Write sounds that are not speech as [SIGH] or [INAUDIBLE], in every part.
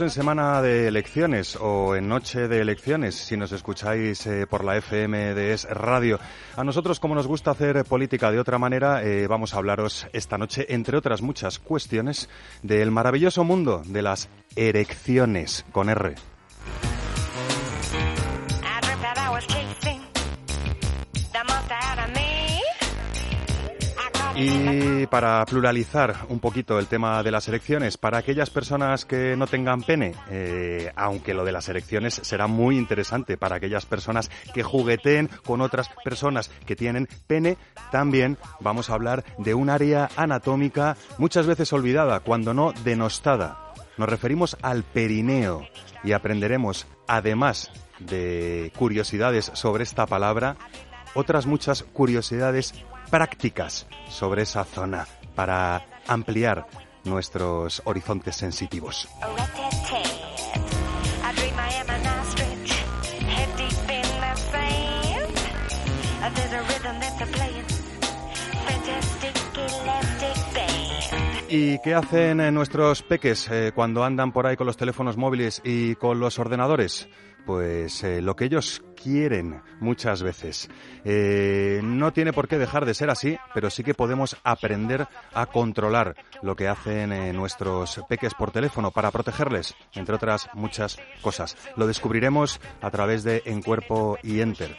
En semana de elecciones o en noche de elecciones, si nos escucháis eh, por la FM de Es Radio. A nosotros, como nos gusta hacer política de otra manera, eh, vamos a hablaros esta noche, entre otras muchas cuestiones, del maravilloso mundo de las erecciones con R. Y para pluralizar un poquito el tema de las elecciones, para aquellas personas que no tengan pene, eh, aunque lo de las elecciones será muy interesante para aquellas personas que jugueteen con otras personas que tienen pene, también vamos a hablar de un área anatómica muchas veces olvidada, cuando no denostada. Nos referimos al perineo y aprenderemos, además de curiosidades sobre esta palabra, otras muchas curiosidades prácticas sobre esa zona para ampliar nuestros horizontes sensitivos. ¿Y qué hacen eh, nuestros peques eh, cuando andan por ahí con los teléfonos móviles y con los ordenadores? Pues eh, lo que ellos quieren muchas veces. Eh, no tiene por qué dejar de ser así, pero sí que podemos aprender a controlar lo que hacen eh, nuestros peques por teléfono para protegerles, entre otras muchas cosas. Lo descubriremos a través de En Cuerpo y Enter,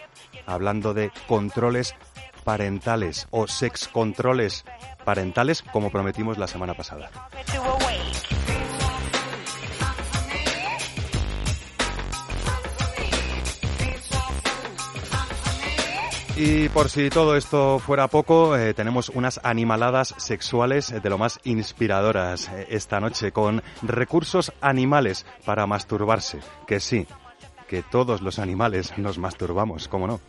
hablando de controles parentales o sex controles parentales, como prometimos la semana pasada. Y por si todo esto fuera poco, eh, tenemos unas animaladas sexuales eh, de lo más inspiradoras eh, esta noche con recursos animales para masturbarse. Que sí, que todos los animales nos masturbamos, ¿cómo no?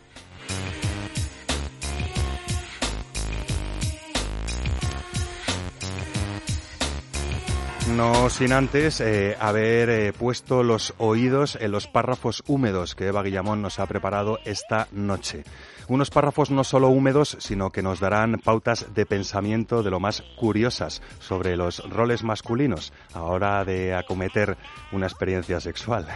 No sin antes eh, haber eh, puesto los oídos en los párrafos húmedos que Eva Guillamón nos ha preparado esta noche. Unos párrafos no solo húmedos, sino que nos darán pautas de pensamiento de lo más curiosas sobre los roles masculinos a hora de acometer una experiencia sexual.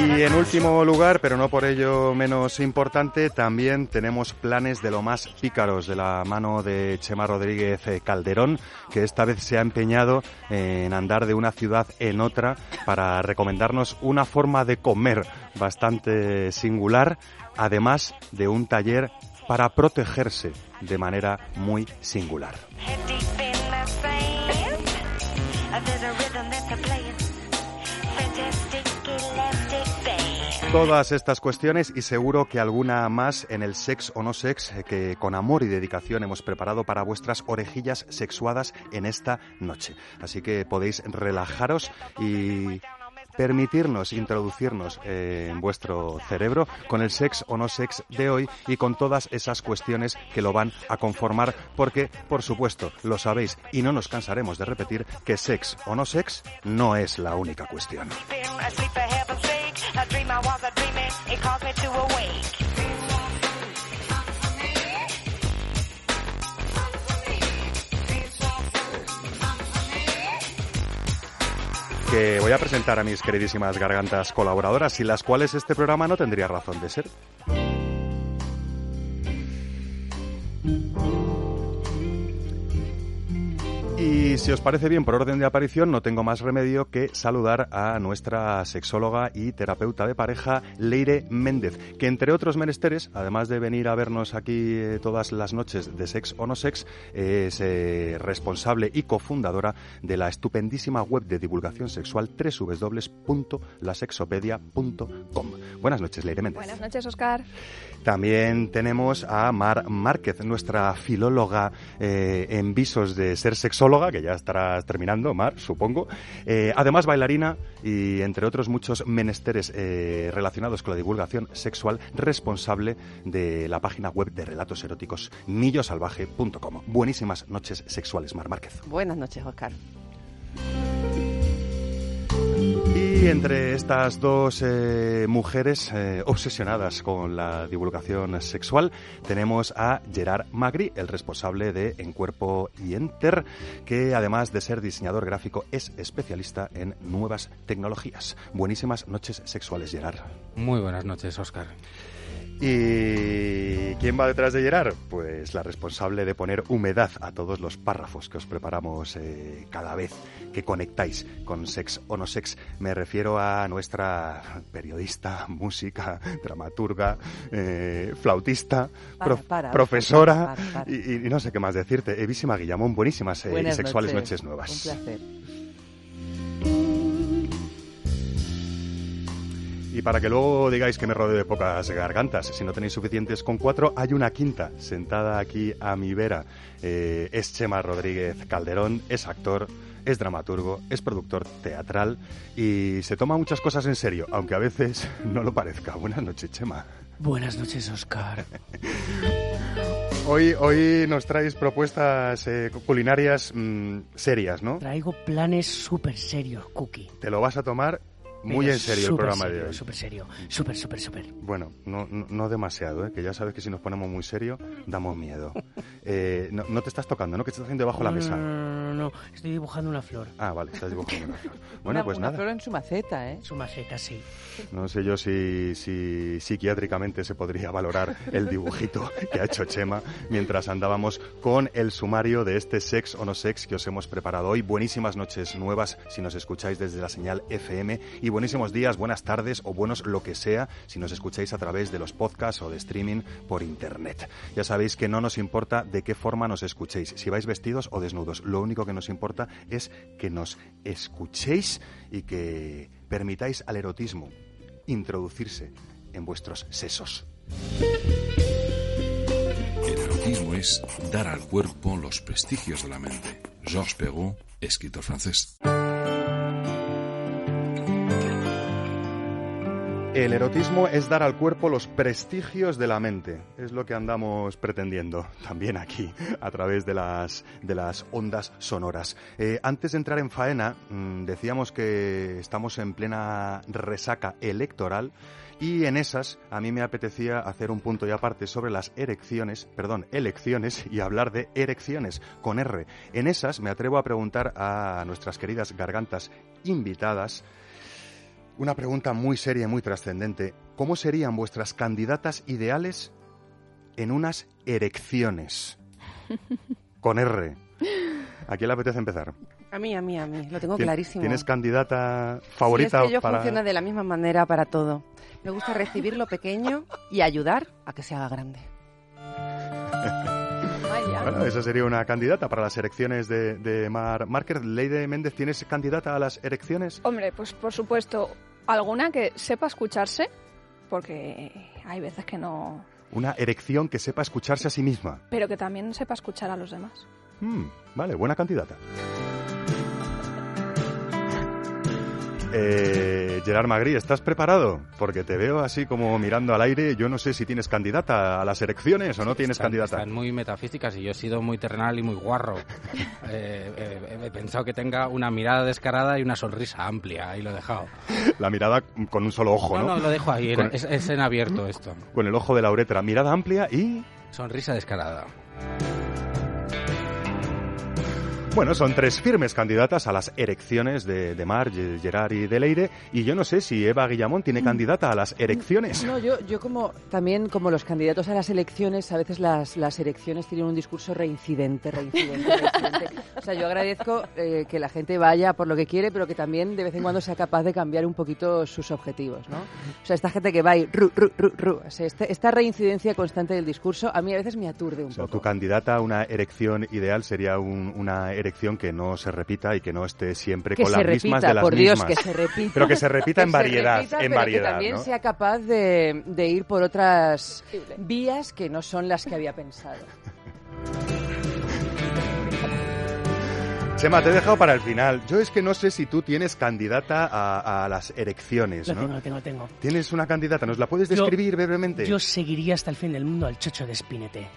Y en último lugar, pero no por ello menos importante, también tenemos planes de lo más pícaros de la mano de Chema Rodríguez eh, Calderón, que esta vez se ha empeñado en andar de una ciudad en otra para recomendarnos una forma de comer bastante singular, además de un taller para protegerse de manera muy singular. Todas estas cuestiones y seguro que alguna más en el sex o no sex eh, que con amor y dedicación hemos preparado para vuestras orejillas sexuadas en esta noche. Así que podéis relajaros y permitirnos introducirnos eh, en vuestro cerebro con el sex o no sex de hoy y con todas esas cuestiones que lo van a conformar porque, por supuesto, lo sabéis y no nos cansaremos de repetir que sex o no sex no es la única cuestión. Que voy a presentar a mis queridísimas gargantas colaboradoras, sin las cuales este programa no tendría razón de ser. Y si os parece bien, por orden de aparición, no tengo más remedio que saludar a nuestra sexóloga y terapeuta de pareja, Leire Méndez, que entre otros menesteres, además de venir a vernos aquí eh, todas las noches de Sex o No Sex, es eh, responsable y cofundadora de la estupendísima web de divulgación sexual www.lasexopedia.com. Buenas noches, Leire Méndez. Buenas noches, Oscar. También tenemos a Mar Márquez, nuestra filóloga eh, en visos de ser sexóloga, que ya estarás terminando, Mar, supongo. Eh, además, bailarina y, entre otros muchos menesteres eh, relacionados con la divulgación sexual, responsable de la página web de relatos eróticos millosalvaje.com. Buenísimas noches sexuales, Mar Márquez. Buenas noches, Oscar. Y entre estas dos eh, mujeres eh, obsesionadas con la divulgación sexual tenemos a Gerard Magri, el responsable de En Cuerpo y Enter, que además de ser diseñador gráfico es especialista en nuevas tecnologías. Buenísimas noches sexuales, Gerard. Muy buenas noches, Oscar. ¿Y quién va detrás de Gerard? Pues la responsable de poner humedad a todos los párrafos que os preparamos eh, cada vez que conectáis con Sex o No Sex. Me refiero a nuestra periodista, música, dramaturga, eh, flautista, Para, prof- para, profesora para. Y, y no sé qué más decirte. Evísima Guillamón, buenísimas eh, y sexuales noches. noches nuevas. Un placer. Y para que luego digáis que me rodeo de pocas gargantas, si no tenéis suficientes con cuatro, hay una quinta sentada aquí a mi vera. Eh, es Chema Rodríguez Calderón, es actor, es dramaturgo, es productor teatral y se toma muchas cosas en serio, aunque a veces [LAUGHS] no lo parezca. Buenas noches, Chema. Buenas noches, Oscar. [LAUGHS] Hoy, hoy nos traéis propuestas eh, culinarias mm, serias, ¿no? Traigo planes súper serios, Cookie. Te lo vas a tomar muy en serio el programa serio, de hoy. Súper serio, súper, súper, súper. Bueno, no, no, no demasiado, ¿eh? que ya sabes que si nos ponemos muy serio, damos miedo. [LAUGHS] Eh, no, no te estás tocando, ¿no? Que estás haciendo debajo de la No, mesa. No, no, no, no, estoy dibujando una flor. Ah, vale, estás dibujando una flor. [LAUGHS] Bueno, una, pues una nada. flor en su maceta, ¿eh? Su maceta, sí. No sé yo si, si psiquiátricamente se podría valorar el dibujito que ha hecho Chema mientras andábamos con el sumario de este sex o no sex que os hemos preparado hoy. Buenísimas noches nuevas si nos escucháis desde la señal FM y buenísimos días, buenas tardes o buenos lo que sea si nos escucháis a través de los podcasts o de streaming por internet. Ya sabéis que no nos importa de qué forma nos escuchéis, si vais vestidos o desnudos. Lo único que nos importa es que nos escuchéis y que permitáis al erotismo introducirse en vuestros sesos. El erotismo es dar al cuerpo los prestigios de la mente. Georges Perrault, escritor francés. El erotismo es dar al cuerpo los prestigios de la mente. Es lo que andamos pretendiendo también aquí, a través de las, de las ondas sonoras. Eh, antes de entrar en faena, mm, decíamos que estamos en plena resaca electoral y en esas a mí me apetecía hacer un punto y aparte sobre las erecciones, perdón, elecciones y hablar de erecciones con R. En esas me atrevo a preguntar a nuestras queridas gargantas invitadas una pregunta muy seria y muy trascendente. ¿Cómo serían vuestras candidatas ideales en unas erecciones? [LAUGHS] Con R. ¿A quién le apetece empezar? A mí, a mí, a mí. Lo tengo ¿Tien- clarísimo. ¿Tienes candidata Sí, favorita es que yo para...? funciono de la misma manera para todo. Me gusta recibir lo pequeño y ayudar a que se haga grande. [LAUGHS] Bueno, esa sería una candidata para las erecciones de, de Mar Márquez. Leide Méndez, ¿tienes candidata a las erecciones? Hombre, pues por supuesto, alguna que sepa escucharse, porque hay veces que no... Una erección que sepa escucharse a sí misma. Pero que también sepa escuchar a los demás. Hmm, vale, buena candidata. Eh, Gerard Magri, ¿estás preparado? Porque te veo así como mirando al aire. Yo no sé si tienes candidata a las elecciones o no tienes Están- candidata. Están muy metafísicas y yo he sido muy terrenal y muy guarro. [LAUGHS] Eh, eh, he pensado que tenga una mirada descarada y una sonrisa amplia. Ahí lo he dejado. La mirada con un solo ojo, No, ¿no? no, lo dejo ahí. Con- es, es en abierto esto. Con el ojo de la uretra. Mirada amplia y... Sonrisa descarada. Bueno, son tres firmes candidatas a las erecciones de, de Mar, Ge- Gerard y de Leire. Y yo no sé si Eva Guillamón tiene candidata a las erecciones. No, yo, yo como también como los candidatos a las elecciones, a veces las, las elecciones tienen un discurso reincidente, reincidente, [LAUGHS] reincidente. O sea, yo agradezco eh, que la gente vaya por lo que quiere, pero que también de vez en cuando sea capaz de cambiar un poquito sus objetivos, ¿no? O sea, esta gente que va y ru, ru, ru, ru. O sea, este- esta reincidencia constante del discurso a mí a veces me aturde un O sea, poco. tu candidata a una erección ideal sería un- una erección que no se repita y que no esté siempre que con las mismas repita, de las por Dios, mismas. que se repita. Pero que se repita en Que se variedad, repita, en pero variedad, que también ¿no? sea capaz de, de ir por otras vías que no son las que había pensado. Chema, te he dejado para el final. Yo es que no sé si tú tienes candidata a, a las erecciones, Lo ¿no? tengo, lo tengo, lo tengo. ¿Tienes una candidata? ¿Nos la puedes Yo- describir brevemente? Yo seguiría hasta el fin del mundo al chocho de Spinete.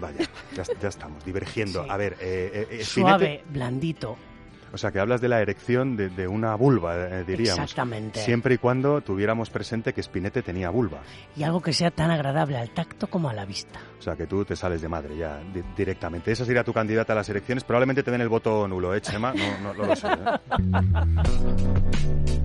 Vaya, ya, ya estamos, divergiendo. Sí. A ver, eh, eh, eh, Spinette- Suave, blandito. O sea, que hablas de la erección de, de una vulva, eh, diríamos. Exactamente. Siempre y cuando tuviéramos presente que Spinette tenía vulva. Y algo que sea tan agradable al tacto como a la vista. O sea, que tú te sales de madre ya di- directamente. Esa sería tu candidata a las elecciones. Probablemente te den el voto nulo, ¿eh, Chema? No, no, no lo sé. ¿eh? [LAUGHS]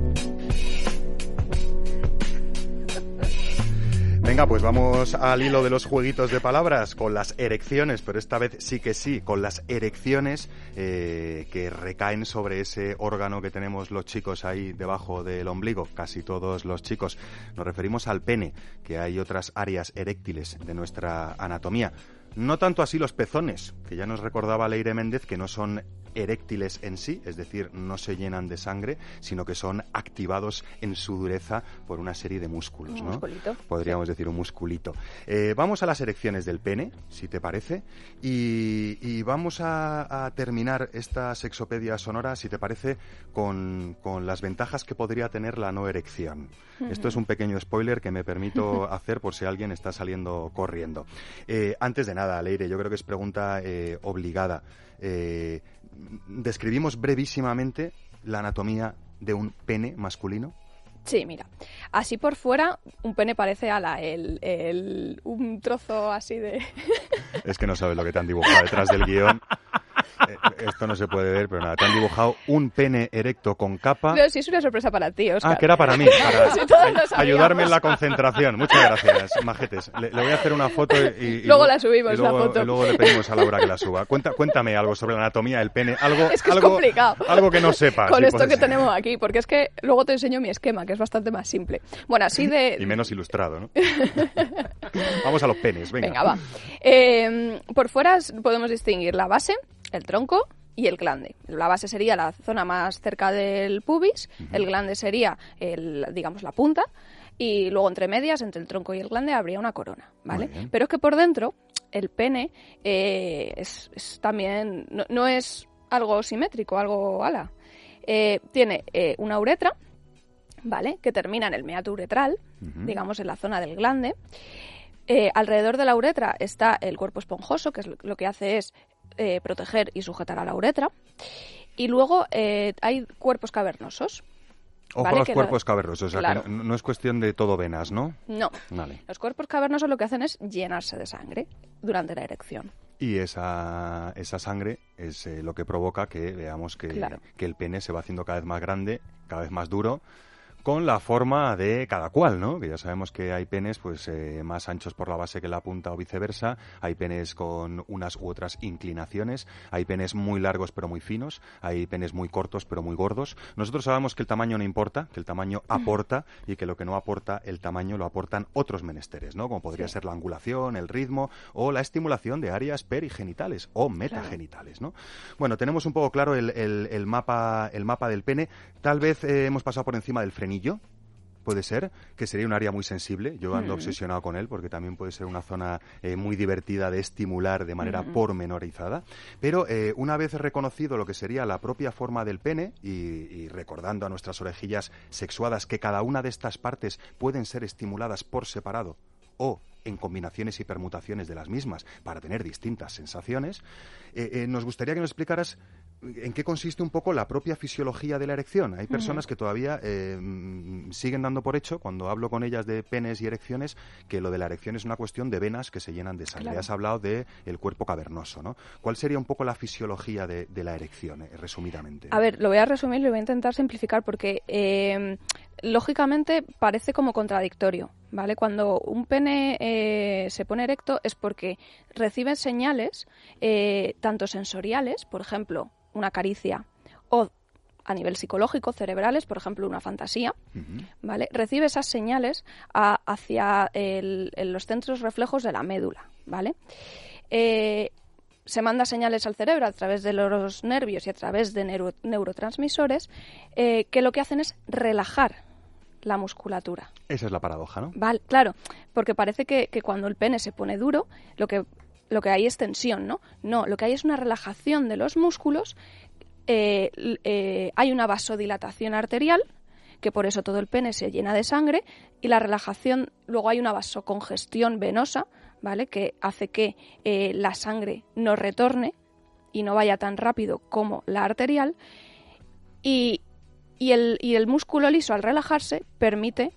Venga, pues vamos al hilo de los jueguitos de palabras con las erecciones, pero esta vez sí que sí, con las erecciones eh, que recaen sobre ese órgano que tenemos los chicos ahí debajo del ombligo, casi todos los chicos. Nos referimos al pene, que hay otras áreas eréctiles de nuestra anatomía. No tanto así los pezones, que ya nos recordaba Leire Méndez que no son eréctiles en sí, es decir, no se llenan de sangre, sino que son activados en su dureza por una serie de músculos, Un ¿no? musculito. Podríamos decir un musculito. Eh, vamos a las erecciones del pene, si te parece, y, y vamos a, a terminar esta sexopedia sonora, si te parece, con, con las ventajas que podría tener la no erección. Esto es un pequeño spoiler que me permito [LAUGHS] hacer por si alguien está saliendo corriendo. Eh, antes de nada, Leire, yo creo que es pregunta eh, obligada. Eh, ¿Describimos brevísimamente la anatomía de un pene masculino? Sí, mira. Así por fuera, un pene parece ala, el, el- un trozo así de... Es que no sabes lo que te han dibujado detrás del guion. [LAUGHS] Eh, esto no se puede ver, pero nada, te han dibujado un pene erecto con capa. Pero sí es una sorpresa para ti, Oscar. Ah, que era para mí, [LAUGHS] para Sí, ayudarme en la concentración. Muchas gracias, majetes. Le, le voy a hacer una foto y, y Luego la subimos, y la luego, foto. y luego le pedimos a Laura que la suba. Cuenta, cuéntame algo sobre la anatomía del pene, algo, Es que es complicado. algo que no sepas. Con esto que tenemos aquí, porque es que luego te enseño mi esquema, que es bastante más simple. Bueno, así de... Y menos ilustrado, ¿no? Vamos a los penes, venga. Venga, va. Eh, por fuera podemos distinguir la base, el tronco y el glande. La base sería la zona más cerca del pubis, el glande sería, el, digamos, la punta, y luego entre medias, entre el tronco y el glande, habría una corona, ¿vale? Pero es que por dentro, el pene eh, es, es también, no, no es algo simétrico, algo ala. Eh, tiene eh, una uretra, ¿vale? Que termina en el meato uretral, digamos en la zona del glande. Eh, alrededor de la uretra está el cuerpo esponjoso, que es lo, lo que hace es eh, proteger y sujetar a la uretra. Y luego eh, hay cuerpos cavernosos. Ojo Vale, a los que cuerpos no- cavernosos, o sea, claro. que no, no es cuestión de todo venas, ¿no? No. Vale. Los cuerpos cavernosos lo que hacen es llenarse de sangre durante la erección. Y esa, esa sangre es eh, lo que provoca que veamos que, Claro. que el pene se va haciendo cada vez más grande, cada vez más duro, con la forma de cada cual, ¿no? Que ya sabemos que hay penes pues eh, más anchos por la base que la punta o viceversa, hay penes con unas u otras inclinaciones, hay penes muy largos pero muy finos, hay penes muy cortos pero muy gordos. Nosotros sabemos que el tamaño no importa, que el tamaño aporta y que lo que no aporta el tamaño lo aportan otros menesteres, ¿no? Como podría Sí. ser la angulación, el ritmo o la estimulación de áreas perigenitales o metagenitales, ¿no? Bueno, tenemos un poco claro el, el- el mapa, el mapa del pene. Tal vez eh, hemos pasado por encima del frenillo. Puede ser, que sería un área muy sensible. Yo ando Mm. obsesionado con él porque también puede ser una zona eh, muy divertida de estimular de manera Mm. pormenorizada. Pero eh, una vez reconocido lo que sería la propia forma del pene y, y recordando a nuestras orejillas sexuadas que cada una de estas partes pueden ser estimuladas por separado o en combinaciones y permutaciones de las mismas para tener distintas sensaciones, eh, nos gustaría que nos explicaras ¿En qué consiste un poco la propia fisiología de la erección? Hay personas que todavía eh, siguen dando por hecho, cuando hablo con ellas de penes y erecciones, que lo de la erección es una cuestión de venas que se llenan de sangre. Claro. Has hablado del cuerpo cavernoso, ¿no? ¿Cuál sería un poco la fisiología de, de la erección, eh, resumidamente? A ver, lo voy a resumir y lo voy a intentar simplificar porque eh, lógicamente parece como contradictorio, ¿vale? Cuando un pene eh, se pone erecto es porque recibe señales eh, tanto sensoriales, por ejemplo, una caricia, o a nivel psicológico, cerebrales, por ejemplo, una fantasía. ¿vale? Recibe esas señales a- hacia el- el- los centros reflejos de la médula, ¿vale? Eh, se manda señales al cerebro a través de los nervios y a través de neuro- neurotransmisores que lo que hacen es relajar la musculatura. Esa es la paradoja, ¿no? Vale, claro, porque parece que, que cuando el pene se pone duro, lo que, lo que hay es tensión, ¿no? No, lo que hay es una relajación de los músculos, eh, eh, hay una vasodilatación arterial, que por eso todo el pene se llena de sangre, y la relajación, luego hay una vasocongestión venosa, ¿vale? Que hace que eh, la sangre no retorne y no vaya tan rápido como la arterial, y, y el, y el músculo liso al relajarse permite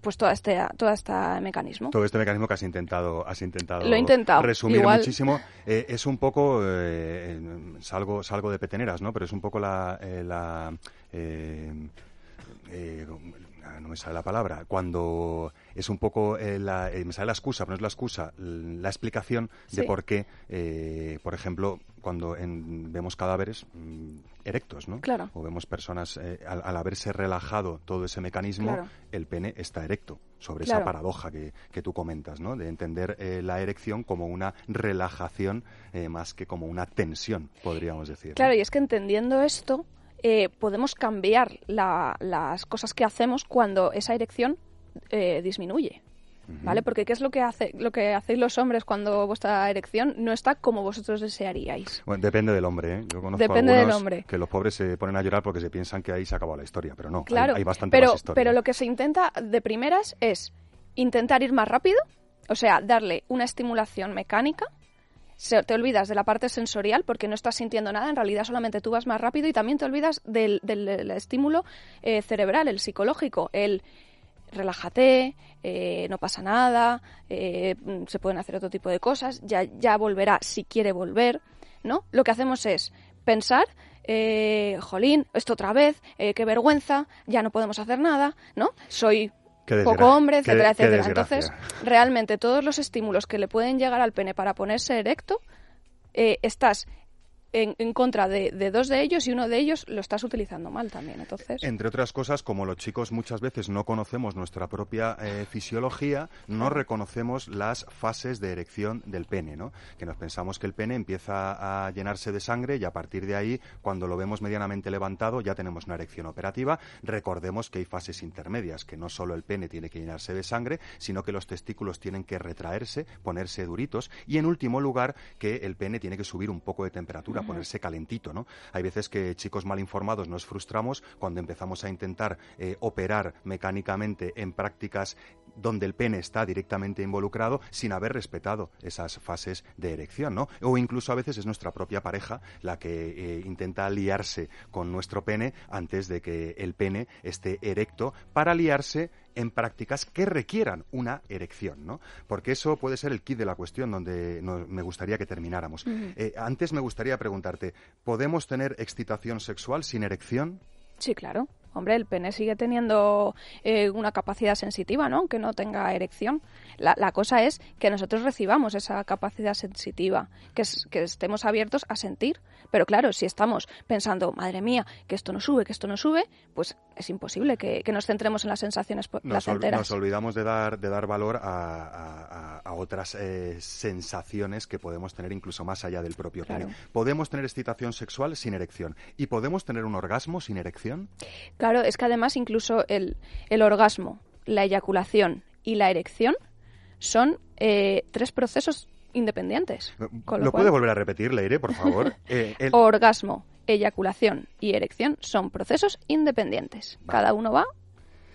pues todo este, todo este mecanismo. Todo este mecanismo que has intentado, has intentado Lo he intentado. resumir Igual- muchísimo. Eh, es un poco, eh, salgo, salgo de peteneras, ¿no? Pero es un poco la... eh, la eh, no me sale la palabra, cuando es un poco eh, la, eh, me sale la excusa, pero no es la excusa, la explicación de por qué, eh, por ejemplo, cuando en- vemos cadáveres mm, erectos, ¿no? Claro. O vemos personas, eh, al, al haberse relajado todo ese mecanismo, Claro. el pene está erecto, sobre Claro. esa paradoja que, que tú comentas, ¿no? De entender eh, la erección como una relajación eh, más que como una tensión, podríamos decir. ¿no? Claro, y es que entendiendo esto, eh, podemos cambiar la- las cosas que hacemos cuando esa erección eh, disminuye. ¿Vale? Porque ¿qué es lo que hace lo que hacéis los hombres cuando vuestra erección no está como vosotros desearíais? Bueno, depende del hombre, ¿eh? Yo conozco Depende del hombre. que los pobres se ponen a llorar porque se piensan que ahí se acabó la historia, pero no, hay- Claro, hay, bastante pero, más historia. pero lo que se intenta de primeras es intentar ir más rápido, o sea, darle una estimulación mecánica. Se- te olvidas de la parte sensorial porque no estás sintiendo nada, en realidad solamente tú vas más rápido y también te olvidas del, del- del estímulo eh, cerebral, el psicológico, el relájate, eh, no pasa nada, eh, se pueden hacer otro tipo de cosas, ya, ya volverá si quiere volver, ¿no? Lo que hacemos es pensar, eh, jolín, esto otra vez, eh, qué vergüenza, ya no podemos hacer nada, ¿no? Soy poco hombre, etcétera, qué etcétera. Entonces, realmente todos los estímulos que le pueden llegar al pene para ponerse erecto, eh, estás en, en contra de, de dos de ellos y uno de ellos lo estás utilizando mal también. Entonces, Entre otras cosas, como los chicos muchas veces no conocemos nuestra propia eh, fisiología, no reconocemos las fases de erección del pene, ¿no? Que nos pensamos que el pene empieza a llenarse de sangre y a partir de ahí, cuando lo vemos medianamente levantado, ya tenemos una erección operativa. Recordemos que hay fases intermedias, que no solo el pene tiene que llenarse de sangre, sino que los testículos tienen que retraerse, ponerse duritos y, en último lugar, que el pene tiene que subir un poco de temperatura, ponerse calentito, ¿no? Hay veces que chicos mal informados nos frustramos cuando empezamos a intentar eh, operar mecánicamente en prácticas donde el pene está directamente involucrado sin haber respetado esas fases de erección, ¿no? O incluso a veces es nuestra propia pareja la que eh, intenta liarse con nuestro pene antes de que el pene esté erecto para liarse en prácticas que requieran una erección, ¿no? Porque eso puede ser el kit de la cuestión donde no- me gustaría que termináramos. Eh, antes me gustaría preguntarte, ¿podemos tener excitación sexual sin erección? sí, claro. Hombre, el pene sigue teniendo eh, una capacidad sensitiva, ¿no? Aunque no tenga erección. La, la cosa es que nosotros recibamos esa capacidad sensitiva, que, es- que estemos abiertos a sentir. Pero claro, si estamos pensando, madre mía, que esto no sube, que esto no sube, pues es imposible que, que nos centremos en las sensaciones Nos, ol- placenteras. nos olvidamos de dar, de dar valor a, a- a- a otras eh, sensaciones que podemos tener incluso más allá del propio Claro. pene. ¿Podemos tener excitación sexual sin erección? ¿Y podemos tener un orgasmo sin erección? Claro, es que además incluso el, el orgasmo, la eyaculación y la erección son eh, tres procesos independientes. Con ¿Lo, lo, puede volver a repetir, Leire, por favor? [LAUGHS] Eh, el- orgasmo, eyaculación y erección son procesos independientes. Cada uno va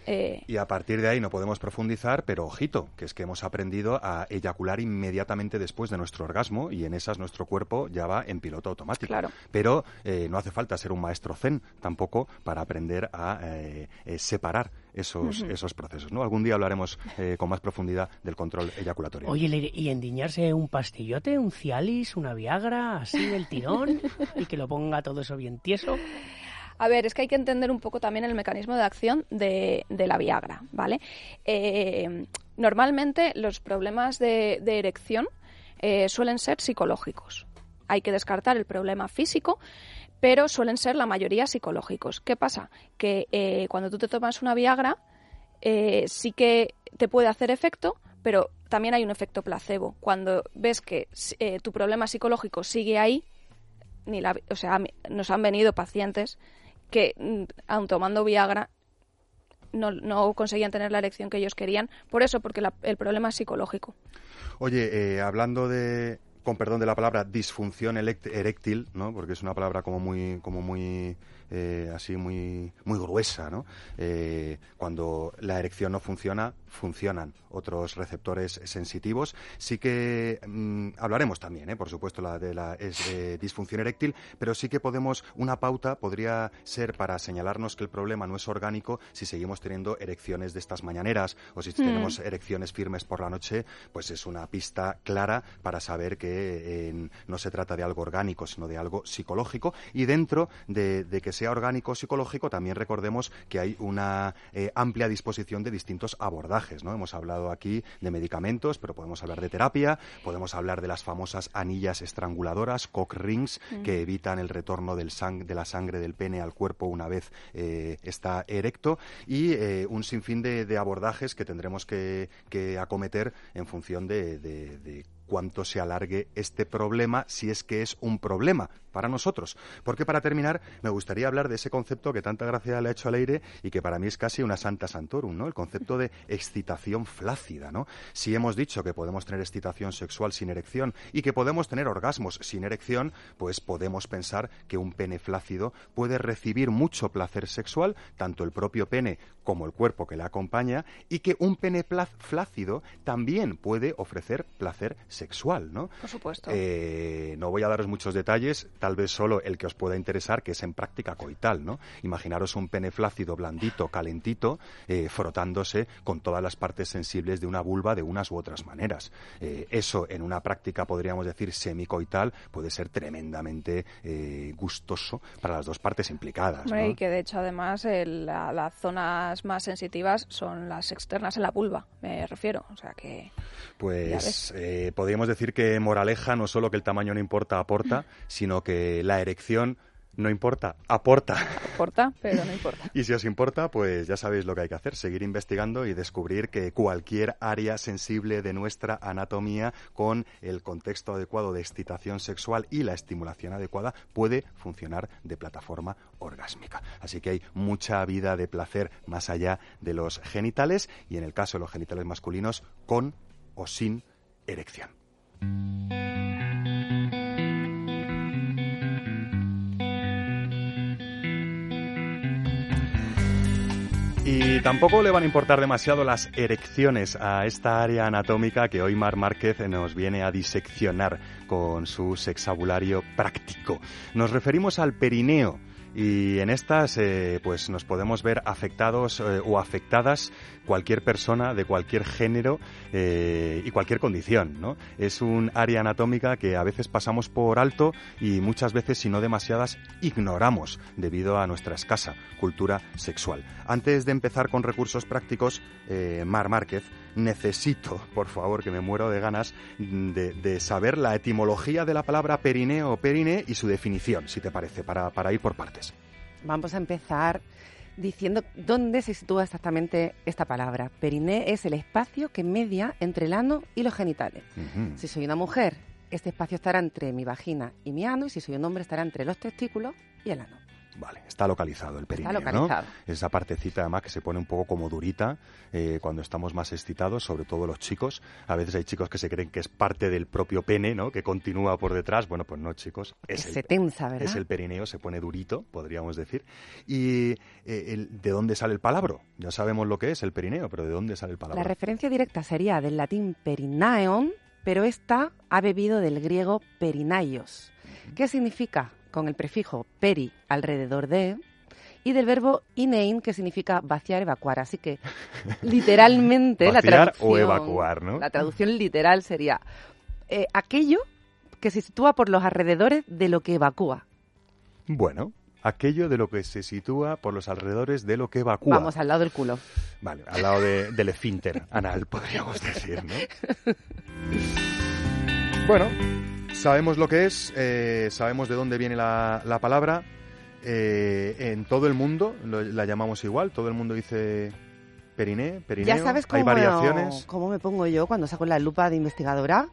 eh, Y a partir de ahí no podemos profundizar, pero ojito, que es que hemos aprendido a eyacular inmediatamente después de nuestro orgasmo y en esas nuestro cuerpo ya va en piloto automático. Claro. Pero eh, no hace falta ser un maestro zen tampoco para aprender a eh, eh, separar esos, esos procesos. ¿no? Algún día hablaremos eh, con más profundidad del control eyaculatorio. Oye, ¿y endiñarse un pastillote, un cialis, una viagra, así del tirón, [LAUGHS] y que lo ponga todo eso bien tieso? A ver, es que hay que entender un poco también el mecanismo de acción de, la Viagra, ¿vale? Eh, normalmente los problemas de, erección eh, suelen ser psicológicos. Hay que descartar el problema físico, pero suelen ser la mayoría psicológicos. ¿Qué pasa? Que eh, cuando tú te tomas una Viagra, eh, sí que te puede hacer efecto, pero también hay un efecto placebo. Cuando ves que tu problema psicológico sigue ahí, ni la, o sea, nos han venido pacientes que, mm, aun tomando Viagra, no, no conseguían tener la erección que ellos querían. Por eso, porque la- el problema es psicológico. Oye, eh, hablando de, con perdón de la palabra, disfunción eréctil, ¿no? Porque es una palabra como muy, como muy, eh, así muy, muy gruesa, ¿no? Eh, cuando la erección no funciona, funcionan otros receptores sensitivos. Sí que mm, hablaremos también, ¿eh? por supuesto, la de la es, eh, disfunción eréctil, pero sí que podemos, una pauta podría ser para señalarnos que el problema no es orgánico si seguimos teniendo erecciones de estas mañaneras o si tenemos erecciones firmes por la noche, pues es una pista clara para saber que eh, no se trata de algo orgánico, sino de algo psicológico. Y dentro de, de que sea orgánico o psicológico, también recordemos que hay una eh, amplia disposición de distintos abordajes. ¿No? Hemos hablado aquí de medicamentos, pero podemos hablar de terapia, podemos hablar de las famosas anillas estranguladoras, cock rings, que evitan el retorno del sang- de la sangre del pene al cuerpo una vez eh, está erecto, y eh, un sinfín de, de abordajes que tendremos que, que acometer en función de, de- de cuánto se alargue este problema, si es que es un problema para nosotros. Porque para terminar, me gustaría hablar de ese concepto que tanta gracia le ha hecho al aire y que para mí es casi una santa santorum, ¿no? El concepto de excitación flácida, ¿no? Si hemos dicho que podemos tener excitación sexual sin erección y que podemos tener orgasmos sin erección, pues podemos pensar que un pene flácido puede recibir mucho placer sexual, tanto el propio pene como el cuerpo que le acompaña, y que un pene flácido también puede ofrecer placer sexual, ¿no? Por supuesto. Eh, no voy a daros muchos detalles, tal vez solo el que os pueda interesar, que es en práctica coital, ¿no? Imaginaros un pene flácido, blandito, calentito, eh, frotándose con todas las partes sensibles de una vulva de unas u otras maneras. Eh, eso, en una práctica, podríamos decir, semicoital, puede ser tremendamente eh, gustoso para las dos partes implicadas, ¿no? Y que de hecho, además, la- las zonas más sensitivas son las externas en la vulva, me refiero. O sea que. Pues podríamos decir que moraleja no solo que el tamaño no importa, aporta, sino que la erección no importa, aporta. Importa, pero no importa. [LAUGHS] Y si os importa, pues ya sabéis lo que hay que hacer, seguir investigando y descubrir que cualquier área sensible de nuestra anatomía con el contexto adecuado de excitación sexual y la estimulación adecuada puede funcionar de plataforma orgásmica. Así que hay mucha vida de placer más allá de los genitales y en el caso de los genitales masculinos con o sin erección. Y tampoco le van a importar demasiado las erecciones a esta área anatómica que hoy Mar Márquez nos viene a diseccionar con su sexabulario práctico. Nos referimos al perineo. Y en estas, eh, pues nos podemos ver afectados eh, o afectadas cualquier persona de cualquier género eh, y cualquier condición, ¿no? Es un área anatómica que a veces pasamos por alto y muchas veces, si no demasiadas, ignoramos debido a nuestra escasa cultura sexual. Antes de empezar con recursos prácticos, Mar Márquez, necesito, por favor, que me muero de ganas de, de saber la etimología de la palabra perineo o perine y su definición, si te parece, para, para ir por partes. Vamos a empezar diciendo dónde se sitúa exactamente esta palabra. Periné es el espacio que media entre el ano y los genitales. Si soy una mujer, este espacio estará entre mi vagina y mi ano, y si soy un hombre estará entre los testículos y el ano. Vale, está localizado el perineo, localizado. ¿no? Esa partecita además que se pone un poco como durita eh, cuando estamos más excitados, sobre todo los chicos. A veces hay chicos que se creen que es parte del propio pene, ¿no? Que continúa por detrás. Bueno, pues no, chicos. Es se el, tensa, ¿verdad? es el perineo, se pone durito, podríamos decir. ¿Y eh, el- de dónde sale el palabro? Ya sabemos lo que es el perineo, pero ¿de dónde sale el palabro? La referencia directa sería del latín perinaeon, pero esta ha bebido del griego perinaios, que significa, con el prefijo peri, alrededor de, y del verbo inein, que significa vaciar, evacuar. Así que, [LAUGHS] literalmente, la traducción... o evacuar, ¿no? La traducción literal sería eh, aquello que se sitúa por los alrededores de lo que evacúa. Bueno, aquello de lo que se sitúa por los alrededores de lo que evacúa. Vamos, al lado del culo. Vale, al lado de- del esfínter anal, [LAUGHS] podríamos decir, ¿no? [LAUGHS] Bueno, sabemos lo que es, eh, sabemos de dónde viene la, la palabra. eh, en todo el mundo lo- la llamamos igual, todo el mundo dice periné, perineo. Ya sabes hay cómo, variaciones. cómo me pongo yo cuando saco la lupa de investigadora.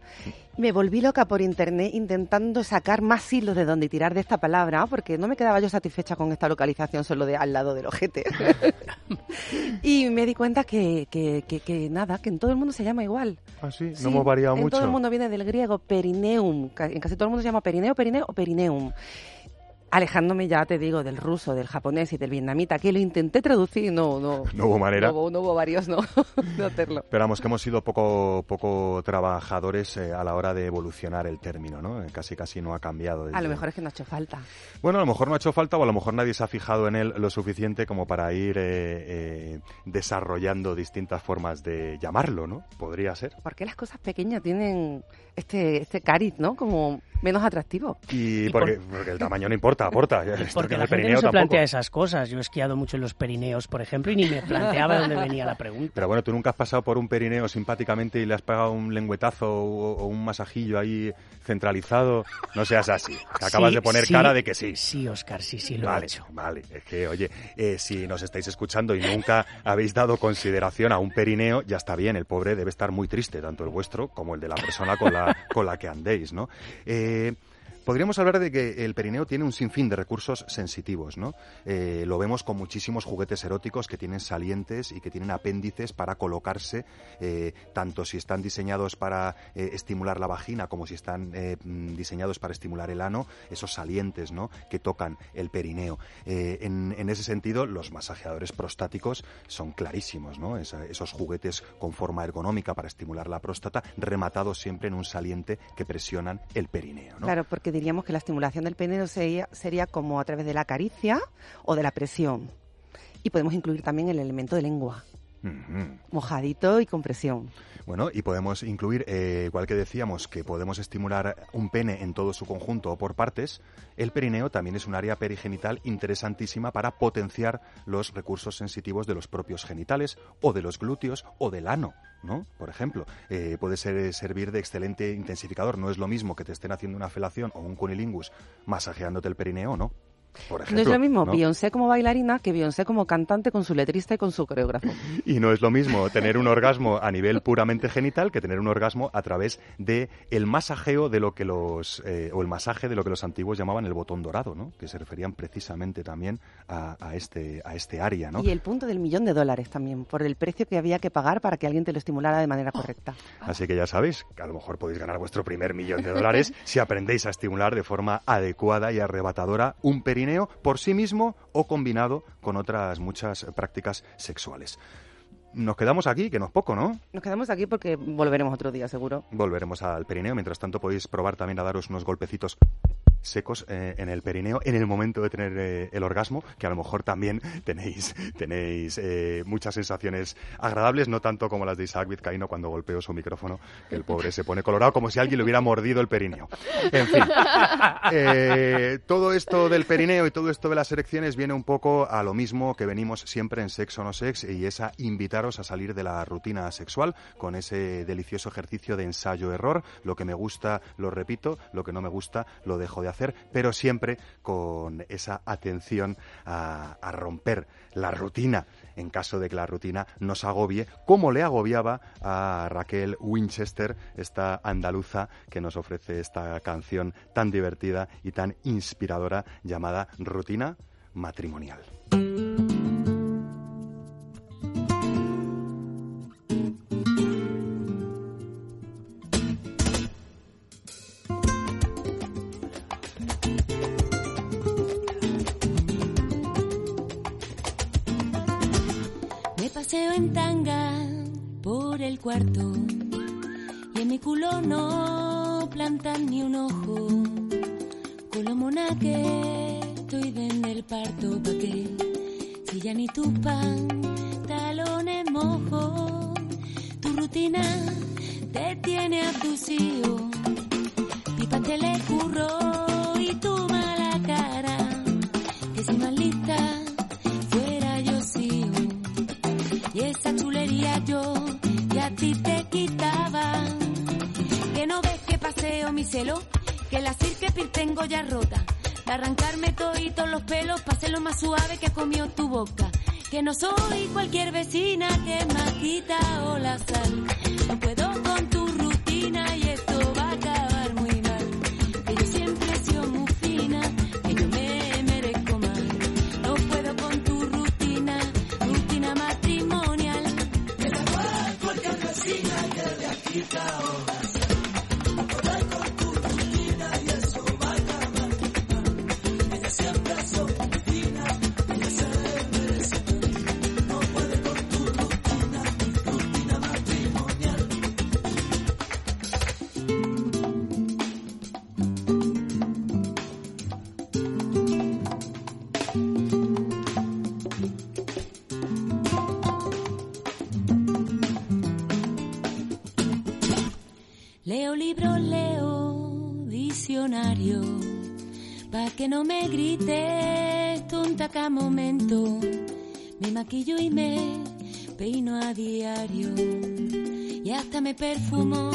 Me volví loca por internet intentando sacar más hilos de dónde tirar de esta palabra, porque no me quedaba yo satisfecha con esta localización solo de al lado del ojete. [LAUGHS] y me di cuenta que, que, que- que nada, que en todo el mundo se llama igual. Ah, sí, Sí, no hemos variado en mucho. todo el mundo viene del griego perineum. En casi todo el mundo se llama perineo, perineo o perineum. Alejándome ya, te digo, del ruso, del japonés y del vietnamita, que lo intenté traducir y no, no, No hubo manera. no hubo, no hubo varios, no, [LAUGHS] de hacerlo. Pero vamos, que hemos sido poco, poco trabajadores eh, a la hora de evolucionar el término, ¿no? Eh, Casi, casi no ha cambiado. A desde- lo mejor es que no ha hecho falta. Bueno, a lo mejor no ha hecho falta o a lo mejor nadie se ha fijado en él lo suficiente como para ir eh, eh, desarrollando distintas formas de llamarlo, ¿no? Podría ser. ¿Por qué las cosas pequeñas tienen este, este cariz, ¿no? Como menos atractivo. Y, Y porque, por- porque el tamaño no importa, aporta. [LAUGHS] Esto Porque que la el gente perineo no se tampoco. plantea esas cosas. Yo he esquiado mucho en los Pirineos, por ejemplo, y ni me planteaba dónde venía la pregunta. Pero bueno, tú nunca has pasado por un perineo simpáticamente y le has pegado un lengüetazo o, o un masajillo ahí centralizado. No seas así. Te [LAUGHS] acabas Sí, de poner sí, cara de que sí. Sí, Oscar, sí, sí, lo he Vale, hecho. vale. Es que, oye, eh, si nos estáis escuchando y nunca habéis dado consideración a un perineo, ya está bien. El pobre debe estar muy triste, tanto el vuestro como el de la persona con la, con la que andéis, ¿no? Eh, Podríamos hablar de que el perineo tiene un sinfín de recursos sensitivos, ¿no? Eh, lo vemos con muchísimos juguetes eróticos que tienen salientes y que tienen apéndices para colocarse, eh, tanto si están diseñados para eh, estimular la vagina como si están mm, diseñados para estimular el ano, esos salientes, ¿no? Que tocan el perineo. En, ese sentido, los masajeadores prostáticos son clarísimos, ¿no? Esos juguetes con forma ergonómica para estimular la próstata, rematados siempre en un saliente que presionan el perineo, ¿no? Claro, porque diríamos que la estimulación del pene sería, sería como a través de la caricia o de la presión. Y podemos incluir también el elemento de lengua, Mojadito y con presión. Bueno, y podemos incluir, eh, igual que decíamos, que podemos estimular un pene en todo su conjunto o por partes, el perineo también es un área perigenital interesantísima para potenciar los recursos sensitivos de los propios genitales o de los glúteos o del ano. ¿no? Por ejemplo, eh, puede ser, servir de excelente intensificador. No es lo mismo que te estén haciendo una felación o un cunilingus masajeándote el perineo, ¿no? Por ejemplo, no es lo mismo ¿no? Beyoncé como bailarina que Beyoncé como cantante con su letrista y con su coreógrafo. Y no es lo mismo tener un orgasmo a nivel puramente genital que tener un orgasmo a través de el masajeo de lo que los eh, o el masaje de lo que los antiguos llamaban el botón dorado, ¿no? Que se referían precisamente también a, a este a este área, ¿no? Y el punto del millón de dólares también, por el precio que había que pagar para que alguien te lo estimulara de manera correcta. Así que ya sabéis que a lo mejor podéis ganar vuestro primer millón de dólares si aprendéis a estimular de forma adecuada y arrebatadora un perineo por sí mismo o combinado con otras muchas prácticas sexuales. Nos quedamos aquí, que no es poco, ¿no? Nos quedamos aquí porque volveremos otro día, seguro. Volveremos al perineo. Mientras tanto, podéis probar también a daros unos golpecitos secos eh, en el perineo en el momento de tener eh, el orgasmo, que a lo mejor también [LAUGHS] tenéis, tenéis eh, muchas sensaciones agradables, no tanto como las de Isaac Vizcaíno cuando golpeó su micrófono, que el pobre se pone colorado como si alguien le hubiera mordido el perineo. En fin, [LAUGHS] todo esto del perineo y todo esto de las erecciones viene un poco a lo mismo que venimos siempre en Sexo No Sex y es a invitaros a salir de la rutina sexual con ese delicioso ejercicio de ensayo-error. Lo que me gusta lo repito, lo que no me gusta lo dejo de hacer, pero siempre con esa atención a, romper la rutina en caso de que la rutina nos agobie, como le agobiaba a Raquel Winchester, esta andaluza que nos ofrece esta canción tan divertida y tan inspiradora llamada Rutina matrimonial. Con lo mona que estoy desde el parto pa' que si ya ni tu pan talones mojo tu rutina te tiene abducido. Pipa te le curro y tu mala cara que si más lista fuera yo sigo. Y esa chulería yo y a ti te quitaba que no ves que paseo mi celo tengo ya rota. De arrancarme toditos los pelos para hacerlo más suave que comió tu boca. Que no soy cualquier vecina que me ha quitado la sal. No puedo con tu rutina y esto que no me grites tonta cada momento. Me maquillo y me peino a diario, y hasta me perfumo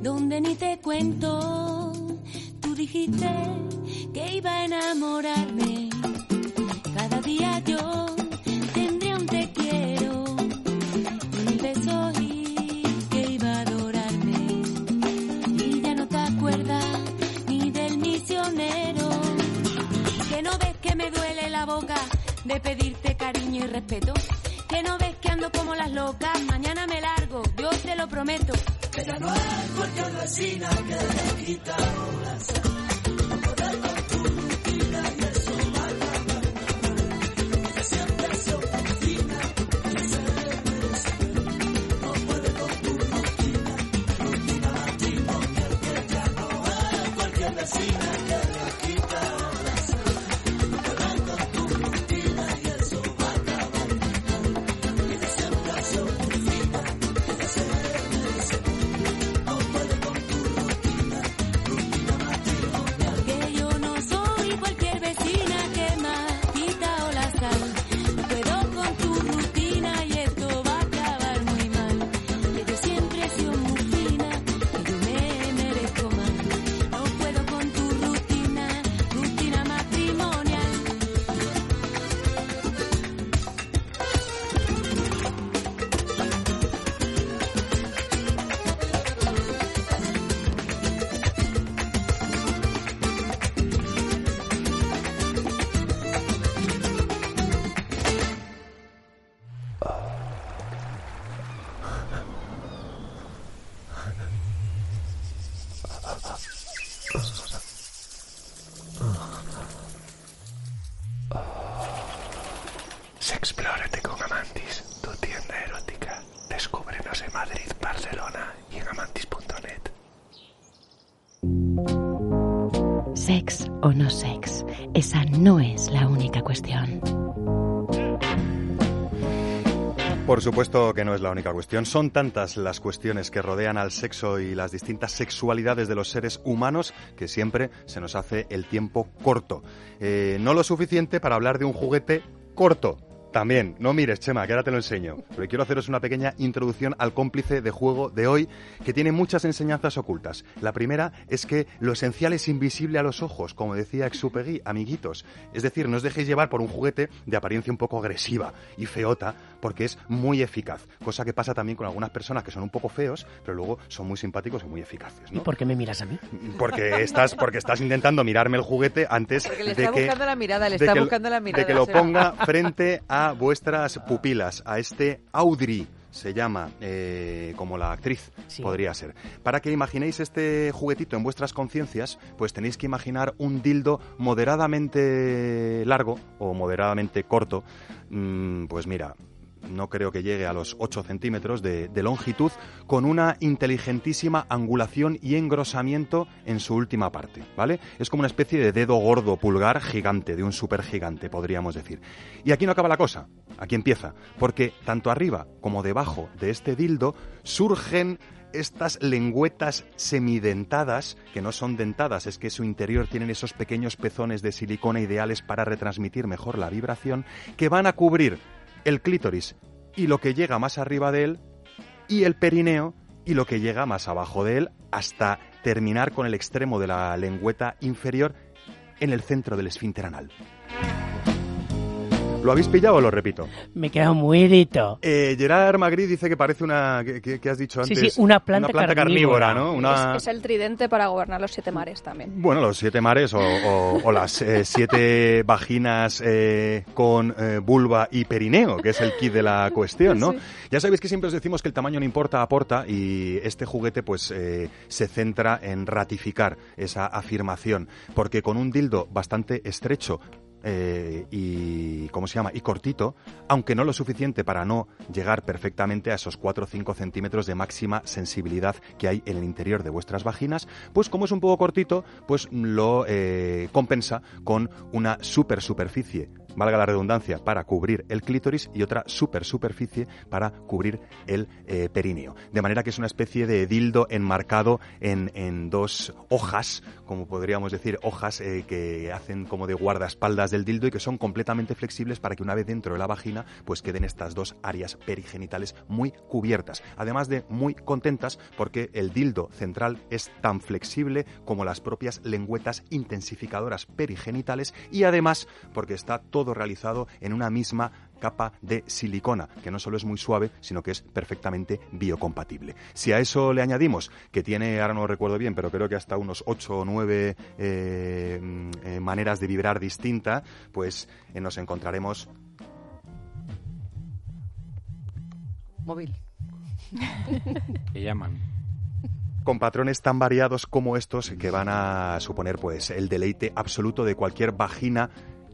donde ni te cuento. Tú dijiste que iba a enamorarme, de pedirte cariño y respeto. Que no ves que ando como las locas, mañana me largo, yo te lo prometo. Pero no hay cualquier vecina que le quita o no sex, esa no es la única cuestión. Por supuesto que no es la única cuestión. Son tantas las cuestiones que rodean al sexo y las distintas sexualidades de los seres humanos que siempre se nos hace el tiempo corto. Eh, no lo suficiente para hablar de un juguete corto. También, no mires, Chema, que ahora te lo enseño. Pero quiero haceros una pequeña introducción al cómplice de juego de hoy, que tiene muchas enseñanzas ocultas. La primera es que lo esencial es invisible a los ojos, como decía Exupegui, amiguitos. Es decir, no os dejéis llevar por un juguete de apariencia un poco agresiva y feota, porque es muy eficaz. Cosa que pasa también con algunas personas que son un poco feos, pero luego son muy simpáticos y muy eficaces. ¿Y ¿no? por qué me miras a mí? Porque estás, porque estás intentando mirarme el juguete antes Porque le de está que buscando la mirada, le de está que- buscando la mirada. de que lo ponga frente a vuestras pupilas, a este Audrey se llama, eh, como la actriz Sí. podría ser. Para que imaginéis este juguetito en vuestras conciencias, pues tenéis que imaginar un dildo moderadamente largo o moderadamente corto. Mm, pues mira, no creo que llegue a los 8 centímetros de, longitud, con una inteligentísima angulación y engrosamiento en su última parte, ¿vale? Es como una especie de dedo gordo pulgar gigante, de un supergigante, podríamos decir. Y aquí no acaba la cosa, aquí empieza, porque tanto arriba como debajo de este dildo surgen estas lengüetas semidentadas, que no son dentadas, es que su interior tienen esos pequeños pezones de silicona ideales para retransmitir mejor la vibración, que van a cubrir el clítoris y lo que llega más arriba de él, y el perineo y lo que llega más abajo de él, hasta terminar con el extremo de la lengüeta inferior en el centro del esfínter anal. ¿Lo habéis pillado o lo repito? Me queda muy. Eh, Gerard Magritte dice que parece una... que, has dicho Sí, antes? sí, una planta carnívora, carnívora. ¿no? Una... Es, es el tridente para gobernar los siete mares también. Bueno, los siete mares o, o- o las eh, [LAUGHS] siete vaginas eh, con eh, vulva y perineo, que es el kit de la cuestión, ¿no? Sí. Ya sabéis que siempre os decimos que el tamaño no importa, aporta, y este juguete pues eh, se centra en ratificar esa afirmación, porque con un dildo bastante estrecho, eh, y cómo se llama y cortito, aunque no lo suficiente para no llegar perfectamente a esos 4 o 5 centímetros de máxima sensibilidad que hay en el interior de vuestras vaginas, pues como es un poco cortito, pues lo eh, compensa con una super superficie valga la redundancia, para cubrir el clítoris y otra super superficie para cubrir el eh, perineo. De manera que es una especie de dildo enmarcado en, en dos hojas, como podríamos decir, hojas eh, que hacen como de guardaespaldas del dildo y que son completamente flexibles para que una vez dentro de la vagina pues queden estas dos áreas perigenitales muy cubiertas. Además de muy contentas porque el dildo central es tan flexible como las propias lengüetas intensificadoras perigenitales y además porque está todo realizado en una misma capa de silicona, que no solo es muy suave, sino que es perfectamente biocompatible. Si a eso le añadimos que tiene, ahora no lo recuerdo bien, pero creo que hasta unos 8 o 9 eh, mm, eh, maneras de vibrar distinta, pues eh, nos encontraremos Móvil. [LAUGHS] Que llaman. con patrones tan variados como estos que van a suponer pues el deleite absoluto de cualquier vagina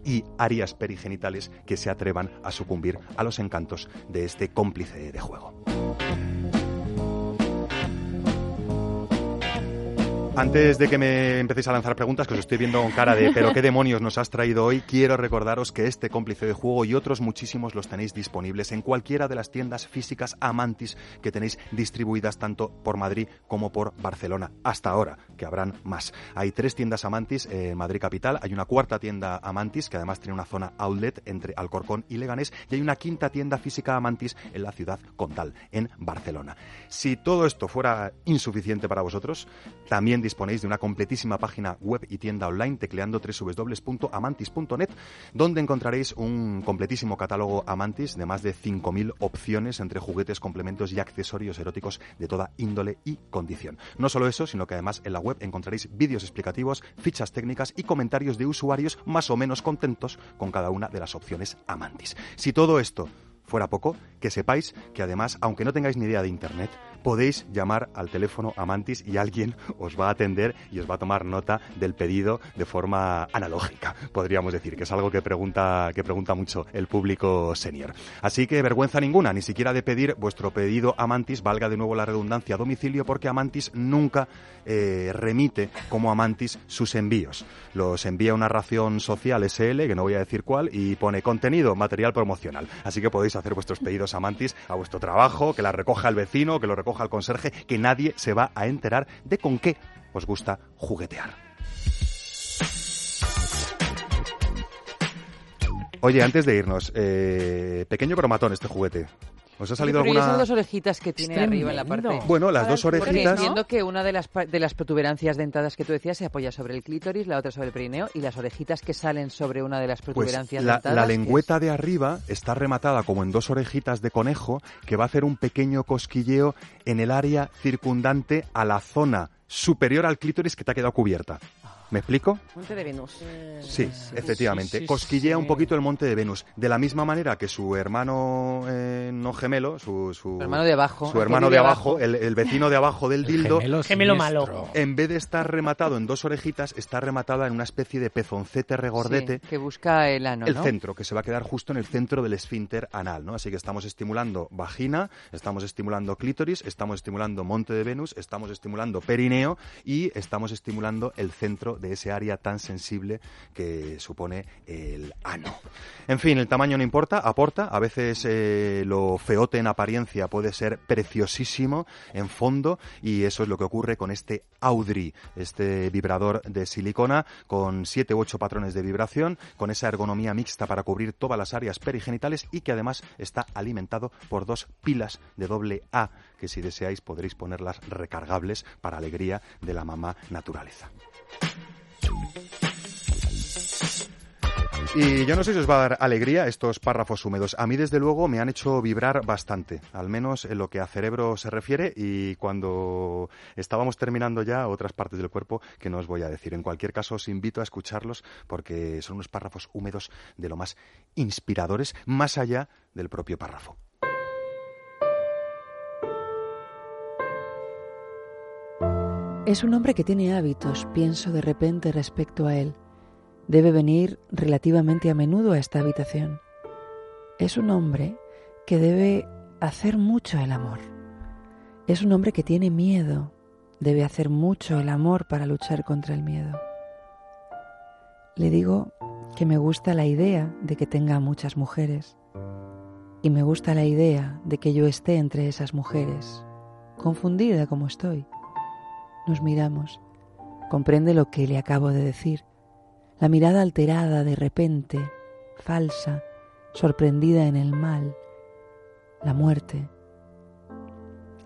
y áreas perigenitales que se atrevan a sucumbir a los encantos de este cómplice de juego. Antes de que me empecéis a lanzar preguntas, que os estoy viendo con cara de pero qué [LAUGHS] demonios nos has traído hoy, quiero recordaros que este cómplice de juego y otros muchísimos los tenéis disponibles en cualquiera de las tiendas físicas Amantis que tenéis distribuidas tanto por Madrid como por Barcelona. Hasta ahora, que habrán más. Hay tres tiendas Amantis en Madrid Capital, hay una cuarta tienda Amantis que además tiene una zona outlet entre Alcorcón y Leganés y hay una quinta tienda física Amantis en la ciudad condal, en Barcelona. Si todo esto fuera insuficiente para vosotros, también disponéis de una completísima página web y tienda online tecleando www.amantis.net, donde encontraréis un completísimo catálogo Amantis de más de 5.000 opciones entre juguetes, complementos y accesorios eróticos de toda índole y condición. No solo eso, sino que además en la web encontraréis vídeos explicativos, fichas técnicas y comentarios de usuarios más o menos contentos con cada una de las opciones Amantis. Si todo esto fuera poco, que sepáis que además, aunque no tengáis ni idea de Internet, podéis llamar al teléfono Amantis y alguien os va a atender y os va a tomar nota del pedido de forma analógica, podríamos decir, que es algo que pregunta, que pregunta mucho el público senior. Así que vergüenza ninguna, ni siquiera de pedir vuestro pedido Amantis, valga de nuevo la redundancia a domicilio, porque Amantis nunca eh, remite como Amantis sus envíos. Los envía una ración social SL, que no voy a decir cuál, y pone contenido, material promocional. Así que podéis hacer vuestros pedidos Amantis a vuestro trabajo, que la recoja el vecino, que lo recoja el conserje, que nadie se va a enterar de con qué os gusta juguetear. Oye, antes de irnos, eh, pequeño bromatón este juguete. ¿Os ha salido Pero ¿y esas alguna...? dos orejitas que tiene arriba en la parte. Bueno, las dos orejitas... entiendo que una de las, de las protuberancias dentadas que tú decías se apoya sobre el clítoris, la otra sobre el perineo, y las orejitas que salen sobre una de las Pues protuberancias la, dentadas. la lengüeta de arriba está rematada como en dos orejitas de conejo que va a hacer un pequeño cosquilleo en el área circundante a la zona superior al clítoris que te ha quedado cubierta. ¿Me explico? Monte de Venus. Sí, efectivamente. sí, Cosquillea un poquito el monte de Venus. De la misma manera que su hermano eh, no gemelo, su, su, hermano de abajo, su hermano de abajo, abajo. el, el vecino de abajo del dildo, gemelo Gemelo malo. en vez de estar rematado en dos orejitas, está rematada en una especie de pezoncete regordete Sí, que busca el ano, el ¿no? centro, que se va a quedar justo en el centro del esfínter anal, ¿no? Así que estamos estimulando vagina, estamos estimulando clítoris, estamos estimulando monte de Venus, estamos estimulando perineo y estamos estimulando el centro de ese área tan sensible que supone el ano. En fin, el tamaño no importa, aporta. A veces eh, lo feote en apariencia puede ser preciosísimo en fondo y eso es lo que ocurre con este Audrey, este vibrador de silicona con 7 u 8 patrones de vibración, con esa ergonomía mixta para cubrir todas las áreas perigenitales y que además está alimentado por dos pilas de doble A que si deseáis podréis ponerlas recargables para alegría de la mamá naturaleza. Y yo no sé si os va a dar alegría estos párrafos húmedos. A mí, desde luego, me han hecho vibrar bastante, al menos en lo que a cerebro se refiere y cuando estábamos terminando ya otras partes del cuerpo que no os voy a decir. En cualquier caso, os invito a escucharlos porque son unos párrafos húmedos de lo más inspiradores, más allá del propio párrafo. Es un hombre que tiene hábitos, pienso de repente respecto a él. Debe venir relativamente a menudo a esta habitación. Es un hombre que debe hacer mucho el amor. Es un hombre que tiene miedo. Debe hacer mucho el amor para luchar contra el miedo. Le digo que me gusta la idea de que tenga muchas mujeres. Y me gusta la idea de que yo esté entre esas mujeres, confundida como estoy. Nos miramos. Comprende lo que le acabo de decir. La mirada alterada de repente, falsa, sorprendida en el mal, la muerte.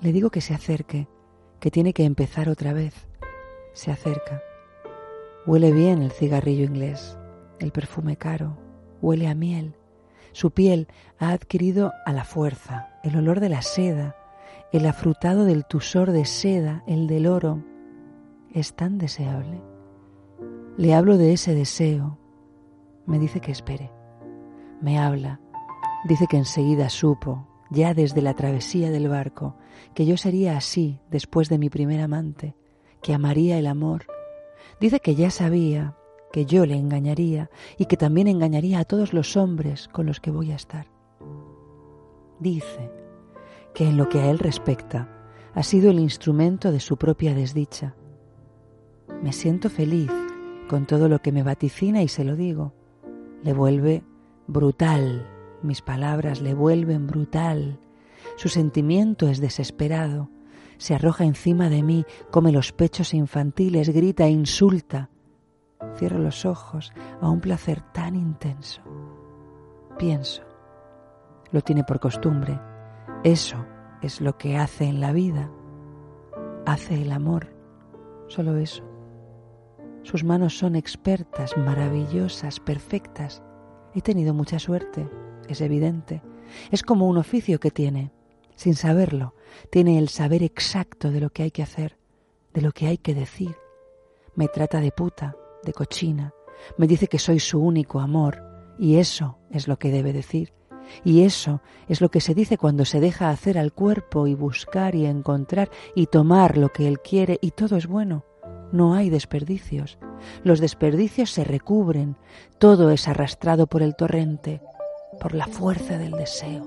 Le digo que se acerque, que tiene que empezar otra vez. Se acerca. Huele bien el cigarrillo inglés, el perfume caro, huele a miel. Su piel ha adquirido a la fuerza el olor de la seda, el afrutado del tusor de seda, el del oro. Es tan deseable. Le hablo de ese deseo. Me dice que espere. Me habla. Dice que enseguida supo, ya desde la travesía del barco, que yo sería así después de mi primer amante, que amaría el amor. Dice que ya sabía que yo le engañaría y que también engañaría a todos los hombres con los que voy a estar. Dice que en lo que a él respecta ha sido el instrumento de su propia desdicha. Me siento feliz con todo lo que me vaticina y se lo digo. Le vuelve brutal, mis palabras le vuelven brutal. Su sentimiento es desesperado. Se arroja encima de mí, come los pechos infantiles, grita insulta. Cierro los ojos a un placer tan intenso. Pienso. Lo tiene por costumbre. Eso es lo que hace en la vida. Hace el amor. Solo eso. Sus manos son expertas, maravillosas, perfectas. He tenido mucha suerte, es evidente. Es como un oficio que tiene. Sin saberlo, tiene el saber exacto de lo que hay que hacer, de lo que hay que decir. Me trata de puta, de cochina. Me dice que soy su único amor, y eso es lo que debe decir. Y eso es lo que se dice cuando se deja hacer al cuerpo y buscar y encontrar y tomar lo que él quiere, y todo es bueno. No hay desperdicios. Los desperdicios se recubren. Todo es arrastrado por el torrente, por la fuerza del deseo.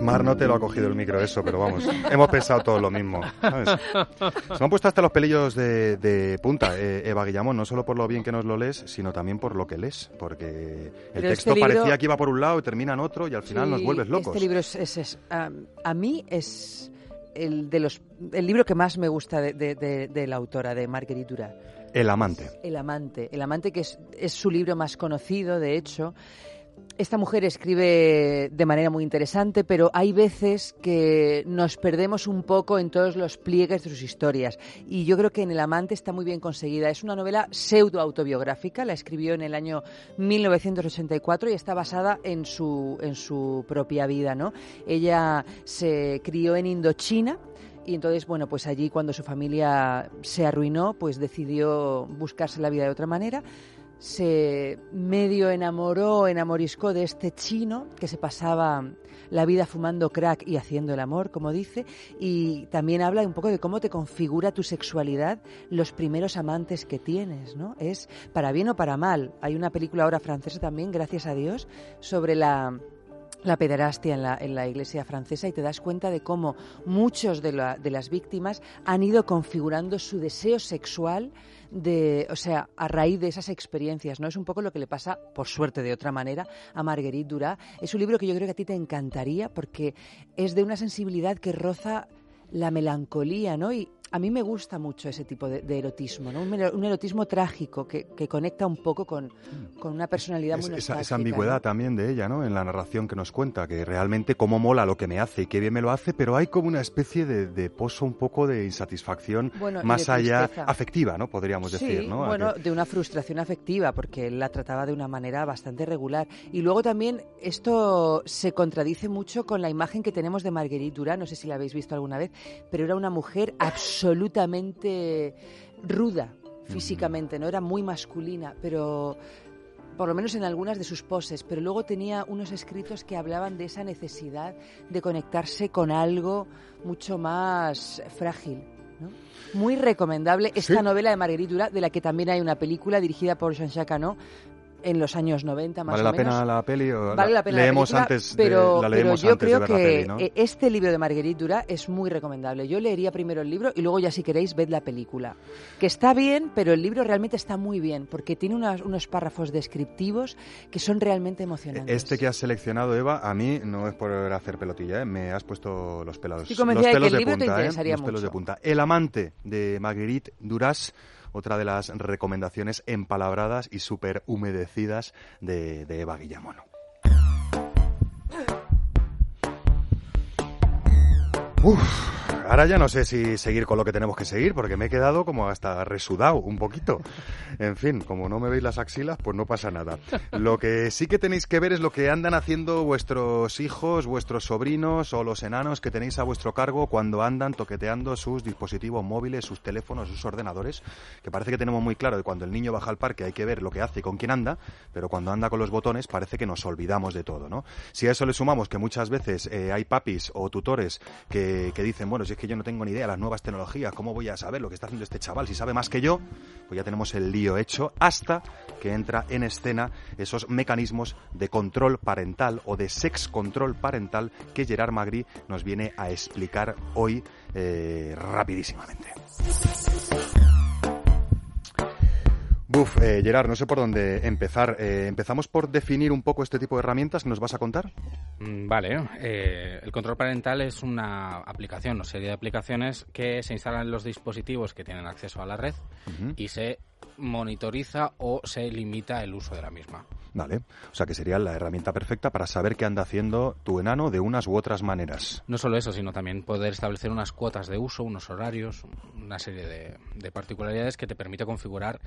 Mar no te lo ha cogido el micro eso, pero vamos, hemos pensado todo lo mismo. ¿sabes? Se me han puesto hasta los pelillos de, de punta, eh, Eva Guillamón, no solo por lo bien que nos lo lees, sino también por lo que lees, porque el Pero texto este libro- parecía que iba por un lado y termina en otro y al final nos Sí, vuelves locos. Este libro es, es- es, am, a mí es el de los el libro que más me gusta de, de- de- de la autora, de Marguerite Duras. El amante. El amante. El amante que es, es su libro más conocido, de hecho. Esta mujer escribe de manera muy interesante, pero hay veces que nos perdemos un poco en todos los pliegues de sus historias. Y yo creo que en El amante está muy bien conseguida. Es una novela pseudo-autobiográfica, la escribió en el año 1984 y está basada en su, en su propia vida. ¿no? Ella se crió en Indochina, y entonces, bueno, pues allí cuando su familia se arruinó, pues decidió buscarse la vida de otra manera. Se medio enamoró, enamoriscó de este chino que se pasaba la vida fumando crack y haciendo el amor, como dice, y también habla un poco de cómo te configura tu sexualidad los primeros amantes que tienes, ¿no? Es para bien o para mal. Hay una película ahora francesa también, gracias a Dios, sobre la la pederastia en la, en la iglesia francesa y te das cuenta de cómo muchos de, la- de las víctimas han ido configurando su deseo sexual de, o sea, a raíz de esas experiencias, ¿no? Es un poco lo que le pasa, por suerte de otra manera, a Marguerite Duras. Es un libro que yo creo que a ti te encantaría porque es de una sensibilidad que roza la melancolía, ¿no? Y a mí me gusta mucho ese tipo de, de erotismo, ¿no? Un, erotismo trágico que, que conecta un poco con, con una personalidad Es- muy esa, esa ambigüedad ¿no? también de ella, ¿no? En la narración que nos cuenta, que realmente cómo mola lo que me hace y qué bien me lo hace, pero hay como una especie de, de pozo un poco de insatisfacción Bueno, más de allá afectiva, ¿no? Podríamos Sí, decir, ¿no? Bueno, que- de una frustración afectiva, porque él la trataba de una manera bastante regular. Y luego también esto se contradice mucho con la imagen que tenemos de Marguerite Duras, no sé si la habéis visto alguna vez, pero era una mujer absolutamente ruda físicamente, no era muy masculina, pero por lo menos en algunas de sus poses, pero luego tenía unos escritos que hablaban de esa necesidad de conectarse con algo mucho más frágil. ¿no? Muy recomendable esta Sí. novela de Marguerite Duras, de la que también hay una película dirigida por Jean-Jacques Hano en los años 90 más ¿Vale o la menos. pena la peli? O Vale la pena la leemos película, antes de- pero, la pero yo antes de creo la que peli, ¿no? eh, este libro de Marguerite Duras es muy recomendable. Yo leería primero el libro y luego ya si queréis ved la película. Que está bien, pero el libro realmente está muy bien porque tiene unas- unos párrafos descriptivos que son realmente emocionantes. Este que has seleccionado, Eva, a mí no es por hacer pelotilla, ¿eh? me has puesto los pelos, Estoy los de que de te ¿eh? Los pelos de punta. El amante de Marguerite Duras, otra de las recomendaciones empalabradas y súper humedecidas de, Eva Guillamono. Ahora ya no sé si seguir con lo que tenemos que seguir, porque me he quedado como hasta resudado un poquito. En fin, como no me veis las axilas, pues no pasa nada. Lo que sí que tenéis que ver es lo que andan haciendo vuestros hijos, vuestros sobrinos o los enanos que tenéis a vuestro cargo cuando andan toqueteando sus dispositivos móviles, sus teléfonos, sus ordenadores, que parece que tenemos muy claro que cuando el niño baja al parque hay que ver lo que hace y con quién anda, pero cuando anda con los botones parece que nos olvidamos de todo, ¿no? Si a eso le sumamos que muchas veces eh, hay papis o tutores que, que dicen, bueno, si es que yo no tengo ni idea de las nuevas tecnologías, ¿cómo voy a saber lo que está haciendo este chaval si sabe más que yo? Pues ya tenemos el lío hecho hasta que entra en escena esos mecanismos de control parental o de sex control parental que Gerard Magri nos viene a explicar hoy eh, rapidísimamente. Buf, eh, Gerard, no sé por dónde empezar. Eh, ¿Empezamos por definir un poco este tipo de herramientas que nos vas a contar? Mm, Vale, eh, el control parental es una aplicación o serie de aplicaciones que se instalan en los dispositivos que tienen acceso a la red y se monitoriza o se limita el uso de la misma. Vale, o sea que sería la herramienta perfecta para saber qué anda haciendo tu enano de unas u otras maneras. No solo eso, sino también poder establecer unas cuotas de uso, unos horarios, una serie de, de particularidades que te permite configurar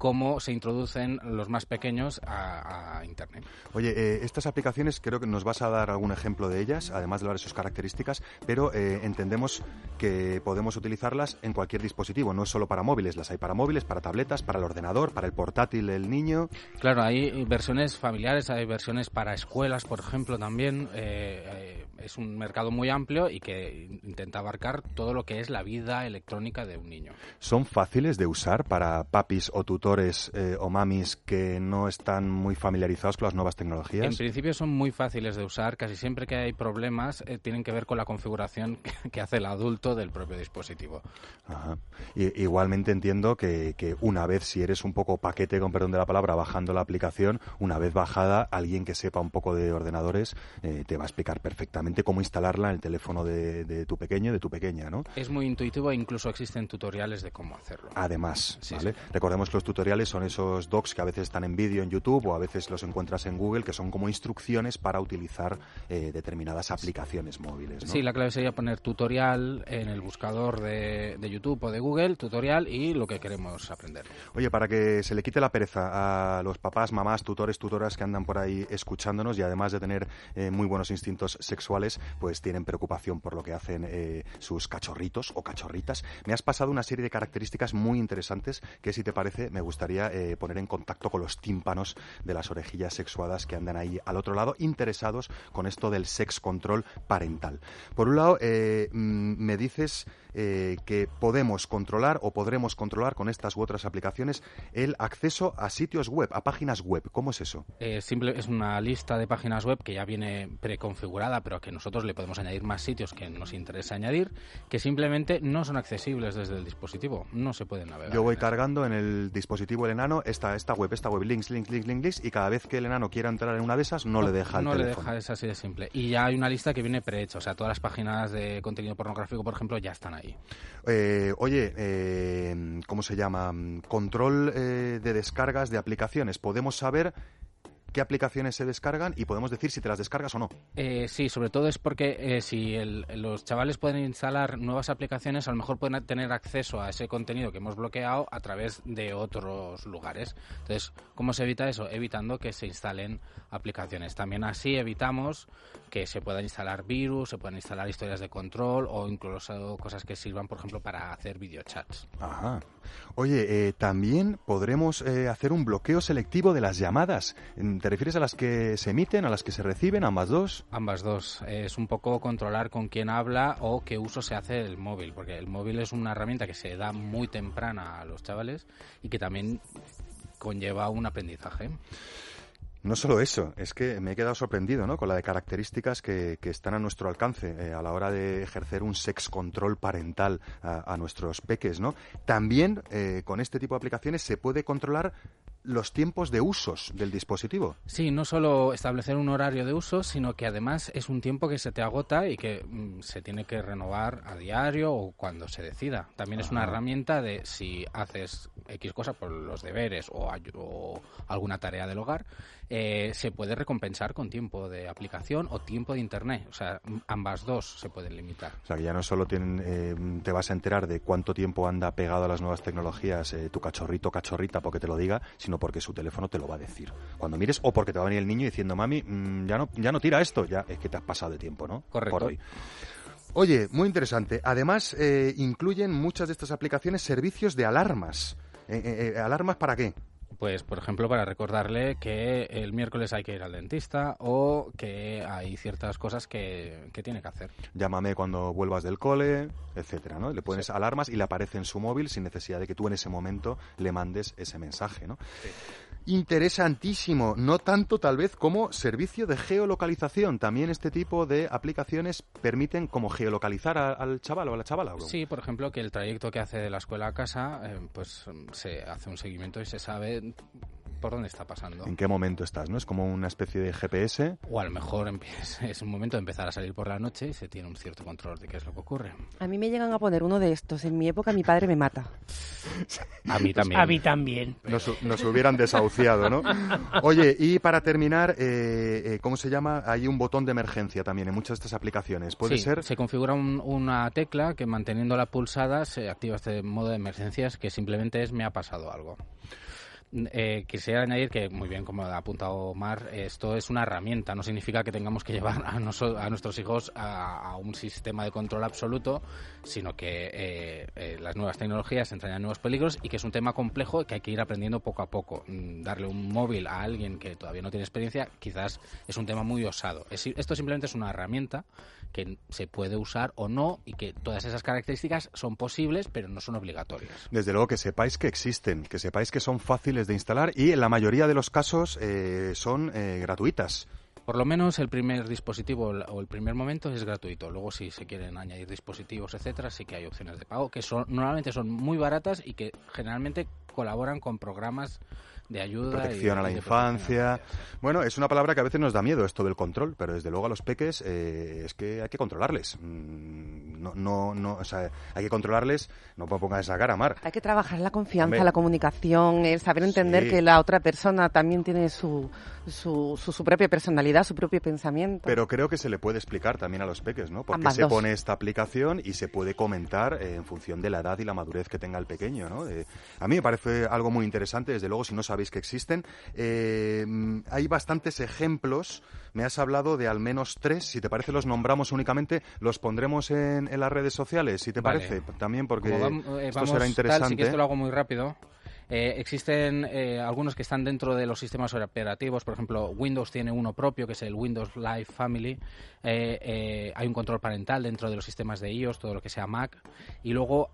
cómo se introducen los más pequeños a, a Internet. Oye, eh, estas aplicaciones creo que nos vas a dar algún ejemplo de ellas, además de hablar de sus características, pero eh, entendemos que podemos utilizarlas en cualquier dispositivo, no es solo para móviles, las hay para móviles, para tabletas, para el ordenador, para el portátil del niño. Claro, hay versiones familiares, hay versiones para escuelas, por ejemplo, también. Eh, eh, es un mercado muy amplio y que intenta abarcar todo lo que es la vida electrónica de un niño. ¿Son fáciles de usar para papis o tutores eh, o mamis que no están muy familiarizados con las nuevas En tecnologías? principio son muy fáciles de usar, casi siempre que hay problemas eh, tienen que ver con la configuración [LAUGHS] que, hace el adulto del propio dispositivo. Ajá. I- igualmente entiendo que, que una vez, si eres un poco paquete, con perdón de la palabra, bajando la aplicación, una vez bajada, alguien que sepa un poco de ordenadores eh, te va a explicar perfectamente realmente cómo instalarla en el teléfono de, de tu pequeño, de tu pequeña, ¿no? Es muy intuitivo e incluso existen tutoriales de cómo hacerlo. Además, Sí, ¿vale? Recordemos que los tutoriales son esos docs que a veces están en vídeo en YouTube o a veces los encuentras en Google, que son como instrucciones para utilizar eh, determinadas aplicaciones móviles, ¿no? Sí, la clave sería poner tutorial en el buscador de, de YouTube o de Google, tutorial y lo que queremos aprender. Oye, para que se le quite la pereza a los papás, mamás, tutores, tutoras que andan por ahí escuchándonos y además de tener eh, muy buenos instintos sexuales, pues tienen preocupación por lo que hacen eh, sus cachorritos o cachorritas. Me has pasado una serie de características muy interesantes que, si te parece, me gustaría eh, poner en contacto con los tímpanos de las orejillas sexuadas que andan ahí al otro lado, interesados con esto del sex control parental. Por un lado, eh, mm, me dices que podemos controlar o podremos controlar con estas u otras aplicaciones el acceso a sitios web, a páginas web. ¿Cómo es eso? Simple, es una lista de páginas web que ya viene preconfigurada, pero que nosotros le podemos añadir más sitios que nos interesa añadir, que simplemente no son accesibles desde el dispositivo, no se pueden navegar. Yo voy cargando en el dispositivo el enano esta, esta web, esta web, links, links, links, links, links, y cada vez que el enano quiera entrar en una de esas, no, le deja el no le deja, es así de simple. Y ya hay una lista que viene prehecha, o sea, todas las páginas de contenido pornográfico, por ejemplo, ya están ahí. Eh, oye, eh, ¿cómo se llama? Control eh, de descargas de aplicaciones. Podemos saber qué aplicaciones se descargan y podemos decir si te las descargas o no. Eh, sí, sobre todo es porque eh, si el- los chavales pueden instalar nuevas aplicaciones, a lo mejor pueden tener acceso a ese contenido que hemos bloqueado a través de otros lugares. Entonces, ¿cómo se evita eso? Evitando que se instalen aplicaciones. También así evitamos que se puedan instalar virus, se puedan instalar historias de control o incluso cosas que sirvan, por ejemplo, para hacer videochats. Ajá. Oye, eh, también podremos eh, hacer un bloqueo selectivo de las llamadas. ¿Te refieres a las que se emiten, a las que se reciben, ambas dos? Ambas dos. Es un poco controlar con quién habla o qué uso se hace del móvil, porque el móvil es una herramienta que se da muy temprana a los chavales y que también conlleva un aprendizaje. No solo eso, es que me he quedado sorprendido ¿no? con la de características que, que están a nuestro alcance eh, a la hora de ejercer un sex control parental a, a nuestros peques. ¿no? También eh, con este tipo de aplicaciones se puede controlar los tiempos de usos del dispositivo. Sí, no solo establecer un horario de uso, sino que además es un tiempo que se te agota y que mm, se tiene que renovar a diario o cuando se decida. También es una Ajá. herramienta de si haces X cosa por los deberes o, alguna tarea del hogar, eh, se puede recompensar con tiempo de aplicación o tiempo de internet. O sea, ambas dos se pueden limitar. O sea, que ya no solo tienen, eh, te vas a enterar de cuánto tiempo anda pegado a las nuevas tecnologías eh, tu cachorrito o cachorrita porque te lo diga, sino porque su teléfono te lo va a decir. Cuando mires, o porque te va a venir el niño diciendo, mami, mm, ya, no, ya no tira esto, ya es que te has pasado de tiempo, ¿no? Correcto. Por hoy. Oye, muy interesante. Además, eh, incluyen muchas de estas aplicaciones servicios de alarmas. Eh, eh, eh, ¿Alarmas para qué? Pues, por ejemplo, para recordarle que el miércoles hay que ir al dentista o que hay ciertas cosas que, que tiene que hacer. Llámame cuando vuelvas del cole, etcétera, ¿no? Le pones alarmas y le aparece en su móvil sin necesidad de que tú en ese momento le mandes ese mensaje, ¿no? Interesantísimo, no tanto tal vez como servicio de geolocalización. También este tipo de aplicaciones permiten como geolocalizar al chaval o a la chavala. Sí, por ejemplo, que el trayecto que hace de la escuela a casa, eh, pues se hace un seguimiento y se sabe por dónde está pasando. ¿En qué momento estás? ¿No? Es como una especie de GPS. O a lo mejor [LAUGHS] es un momento de empezar a salir por la noche y se tiene un cierto control de qué es lo que ocurre. A mí me llegan a poner uno de estos. En mi época mi padre me mata. A mí también. A mí también. Nos, nos hubieran desahuciado, ¿no? Oye, y para terminar, eh, eh, ¿cómo se llama? Hay un botón de emergencia también en muchas de estas aplicaciones. ¿Puede Sí, ser? Se configura un- una tecla que manteniéndola pulsada se activa este modo de emergencias que simplemente es me ha pasado algo. Eh, quisiera añadir que, muy bien, como ha apuntado Omar, esto es una herramienta, no significa que tengamos que llevar a, a nuestros hijos a, a un sistema de control absoluto, sino que eh, eh, las nuevas tecnologías entrañan nuevos peligros y que es un tema complejo que hay que ir aprendiendo poco a poco. Mm, Darle un móvil a alguien que todavía no tiene experiencia quizás es un tema muy osado. Es- esto simplemente es una herramienta que se puede usar o no y que todas esas características son posibles pero no son obligatorias. Desde luego que sepáis que existen, que sepáis que son fáciles de instalar y en la mayoría de los casos eh, son eh, gratuitas. Por lo menos el primer dispositivo o el primer momento es gratuito. Luego si se quieren añadir dispositivos, etcétera, sí que hay opciones de pago que son normalmente son muy baratas y que generalmente colaboran con programas de ayuda. y protección de- a la y infancia. Bueno, es una palabra que a veces nos da miedo esto del control, pero desde luego a los peques eh, es que hay que controlarles. Mm, No, no, no, o sea, hay que controlarles, no puedo ponga esa cara, Mar. Hay que trabajar la confianza, Hombre. la comunicación, el saber entender Sí. que la otra persona también tiene su, su, su, su propia personalidad, su propio pensamiento. Pero creo que se le puede explicar también a los peques, ¿no? Porque Ambas se dos. pone esta aplicación y se puede comentar eh, en función de la edad y la madurez que tenga el pequeño, ¿no? Eh, a mí me parece algo muy interesante, desde luego, si no sabéis que existen. Eh, hay bastantes ejemplos, me has hablado de al menos tres, si te parece los nombramos únicamente, los pondremos en, en las redes sociales, si te Vale. parece, también porque eh, esto vamos será tal, interesante. sí que esto lo hago muy rápido. Eh, existen eh, algunos que están dentro de los sistemas operativos, por ejemplo, Windows tiene uno propio, que es el Windows Live Family. Eh, eh, hay un control parental dentro de los sistemas de iOS, todo lo que sea Mac. Y luego,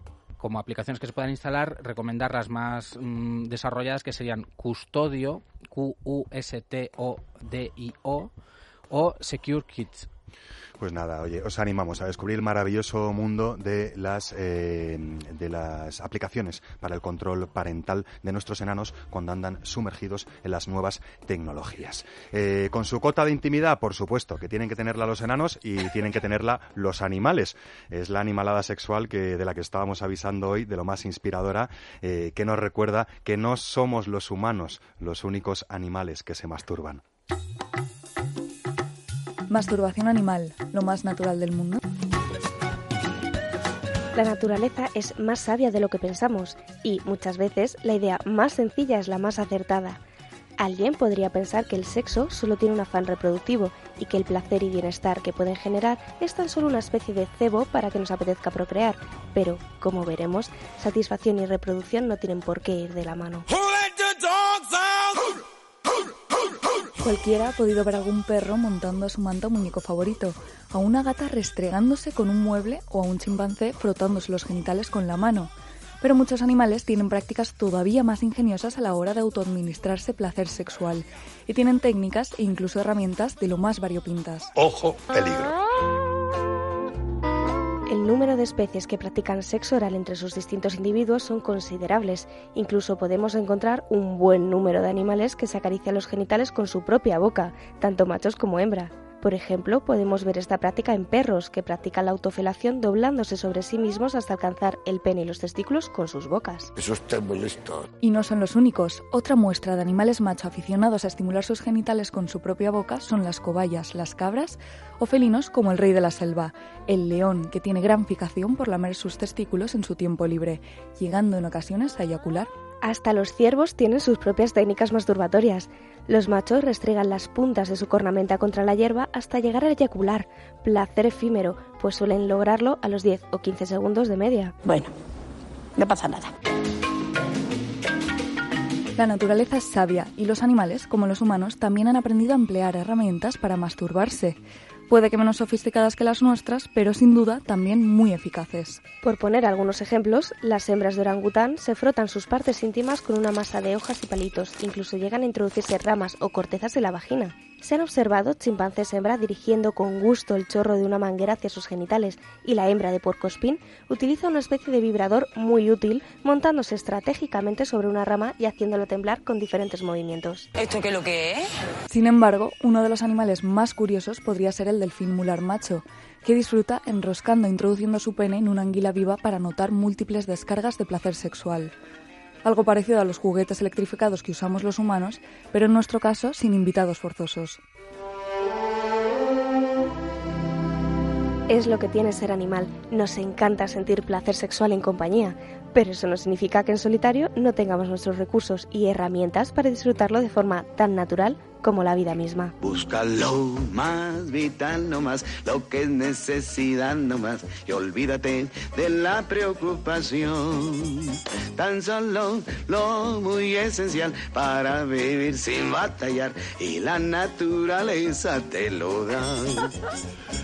como aplicaciones que se puedan instalar, recomendar las más mm, desarrolladas, que serían Custodio, Q-U-S-T-O-D-I-O, o Secure Kids. Pues nada, oye, os animamos a descubrir el maravilloso mundo de las eh, de las aplicaciones para el control parental de nuestros enanos cuando andan sumergidos en las nuevas tecnologías. Eh, con su cota de intimidad, por supuesto, que tienen que tenerla los enanos y tienen que tenerla los animales. Es la animalada sexual que de la que estábamos avisando hoy, de lo más inspiradora, eh, que nos recuerda que no somos los humanos los únicos animales que se masturban. Masturbación animal, lo más natural del mundo. La naturaleza es más sabia de lo que pensamos y muchas veces la idea más sencilla es la más acertada. Alguien podría pensar que el sexo solo tiene un afán reproductivo y que el placer y bienestar que pueden generar es tan solo una especie de cebo para que nos apetezca procrear, pero, como veremos, satisfacción y reproducción no tienen por qué ir de la mano. Cualquiera ha podido ver algún perro montando a su manta muñeco favorito, a una gata restregándose con un mueble o a un chimpancé frotándose los genitales con la mano. Pero muchos animales tienen prácticas todavía más ingeniosas a la hora de autoadministrarse placer sexual y tienen técnicas e incluso herramientas de lo más variopintas. Ojo, peligro. El número de especies que practican sexo oral entre sus distintos individuos son considerables. Incluso podemos encontrar un buen número de animales que se acarician los genitales con su propia boca, tanto machos como hembra. Por ejemplo, podemos ver esta práctica en perros que practican la autofelación doblándose sobre sí mismos hasta alcanzar el pene y los testículos con sus bocas. Eso está muy listo. Y no son los únicos. Otra muestra de animales macho aficionados a estimular sus genitales con su propia boca son las cobayas, las cabras o felinos como el rey de la selva, el león, que tiene gran fijación por lamer sus testículos en su tiempo libre, llegando en ocasiones a eyacular. Hasta los ciervos tienen sus propias técnicas masturbatorias. Los machos restregan las puntas de su cornamenta contra la hierba hasta llegar a eyacular, placer efímero, pues suelen lograrlo a los 10 o 15 segundos de media. Bueno, no pasa nada. La naturaleza es sabia y los animales, como los humanos, también han aprendido a emplear herramientas para masturbarse. Puede que menos sofisticadas que las nuestras, pero sin duda también muy eficaces. Por poner algunos ejemplos, las hembras de orangután se frotan sus partes íntimas con una masa de hojas y palitos, incluso llegan a introducirse ramas o cortezas en la vagina. Se han observado chimpancés hembra dirigiendo con gusto el chorro de una manguera hacia sus genitales y la hembra de puercoespín utiliza una especie de vibrador muy útil montándose estratégicamente sobre una rama y haciéndolo temblar con diferentes movimientos. ¿Esto qué lo que es? Sin embargo, uno de los animales más curiosos podría ser el delfín mular macho, que disfruta enroscando e introduciendo su pene en una anguila viva para notar múltiples descargas de placer sexual. Algo parecido a los juguetes electrificados que usamos los humanos, pero en nuestro caso sin invitados forzosos. Es lo que tiene ser animal. Nos encanta sentir placer sexual en compañía, pero eso no significa que en solitario no tengamos nuestros recursos y herramientas para disfrutarlo de forma tan natural como la vida misma. Busca lo más vital nomás, lo que es necesidad nomás, y olvídate de la preocupación. Tan solo lo muy esencial para vivir sin batallar, y la naturaleza te lo da.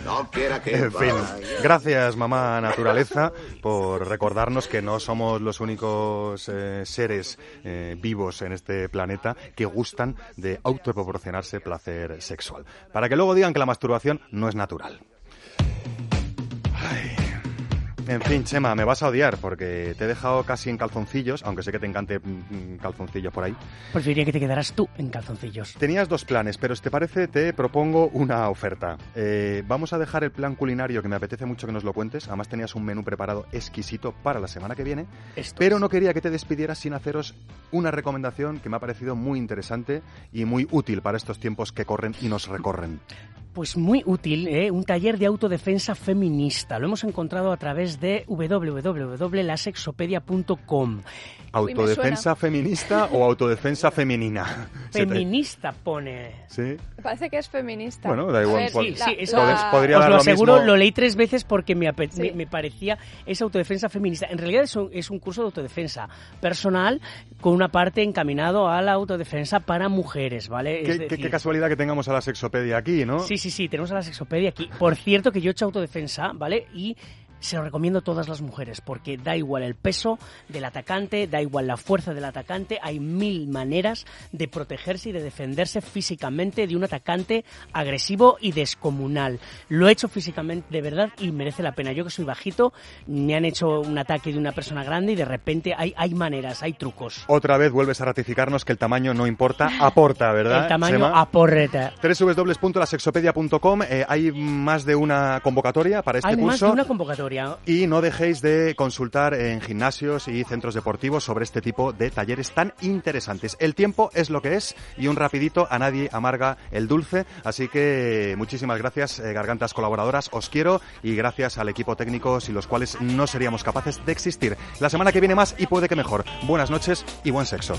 No quiera que En fin, gracias mamá naturaleza por recordarnos que no somos los únicos eh, seres eh, vivos en este planeta que gustan de autoproporcionarse placer sexual. Para que luego digan que la masturbación no es natural. En fin, Chema, me vas a odiar porque te he dejado casi en calzoncillos, aunque sé que te encante mm, calzoncillos por ahí. Preferiría que te quedaras tú en calzoncillos. Tenías dos planes, pero si te parece, te propongo una oferta. Eh, vamos a dejar el plan culinario que me apetece mucho que nos lo cuentes. Además, tenías un menú preparado exquisito para la semana que viene. Esto pero es. no quería que te despidieras sin haceros una recomendación que me ha parecido muy interesante y muy útil para estos tiempos que corren y nos recorren. Pues muy útil, ¿eh? un taller de autodefensa feminista. Lo hemos encontrado a través de www.lasexopedia.com. ¿Autodefensa feminista o autodefensa femenina? [LAUGHS] Feminista pone. ¿Sí? Me parece que es feminista. Bueno, da igual, ver, pod- Sí, la- sí, eso Pod- podría os lo lo aseguro, mismo. lo leí tres veces porque me, Sí. me, me parecía esa autodefensa feminista. En realidad es un, es un curso de autodefensa personal con una parte encaminado a la autodefensa para mujeres, ¿vale? Es qué casualidad que tengamos a la sexopedia aquí, ¿no? Sí, sí, sí, tenemos a la sexopedia aquí. Por cierto que yo he hecho autodefensa, ¿vale? Y se lo recomiendo a todas las mujeres, porque da igual el peso del atacante, da igual la fuerza del atacante, hay mil maneras de protegerse y de defenderse físicamente de un atacante agresivo y descomunal. Lo he hecho físicamente de verdad y merece la pena. Yo que soy bajito, me han hecho un ataque de una persona grande y de repente hay, hay maneras, hay trucos. Otra vez vuelves a ratificarnos que el tamaño no importa, aporta, ¿verdad? El tamaño Chema? aporreta. www.lasexopedia.com eh, Hay más de una convocatoria para este Hay más de una convocatoria. Y no dejéis de consultar en gimnasios y centros deportivos sobre este tipo de talleres tan interesantes. El tiempo es lo que es y un rapidito a nadie amarga el dulce. Así que muchísimas gracias, eh, gargantas colaboradoras. Os quiero y gracias al equipo técnico sin los cuales no seríamos capaces de existir. La semana que viene más y puede que mejor. Buenas noches y buen sexo.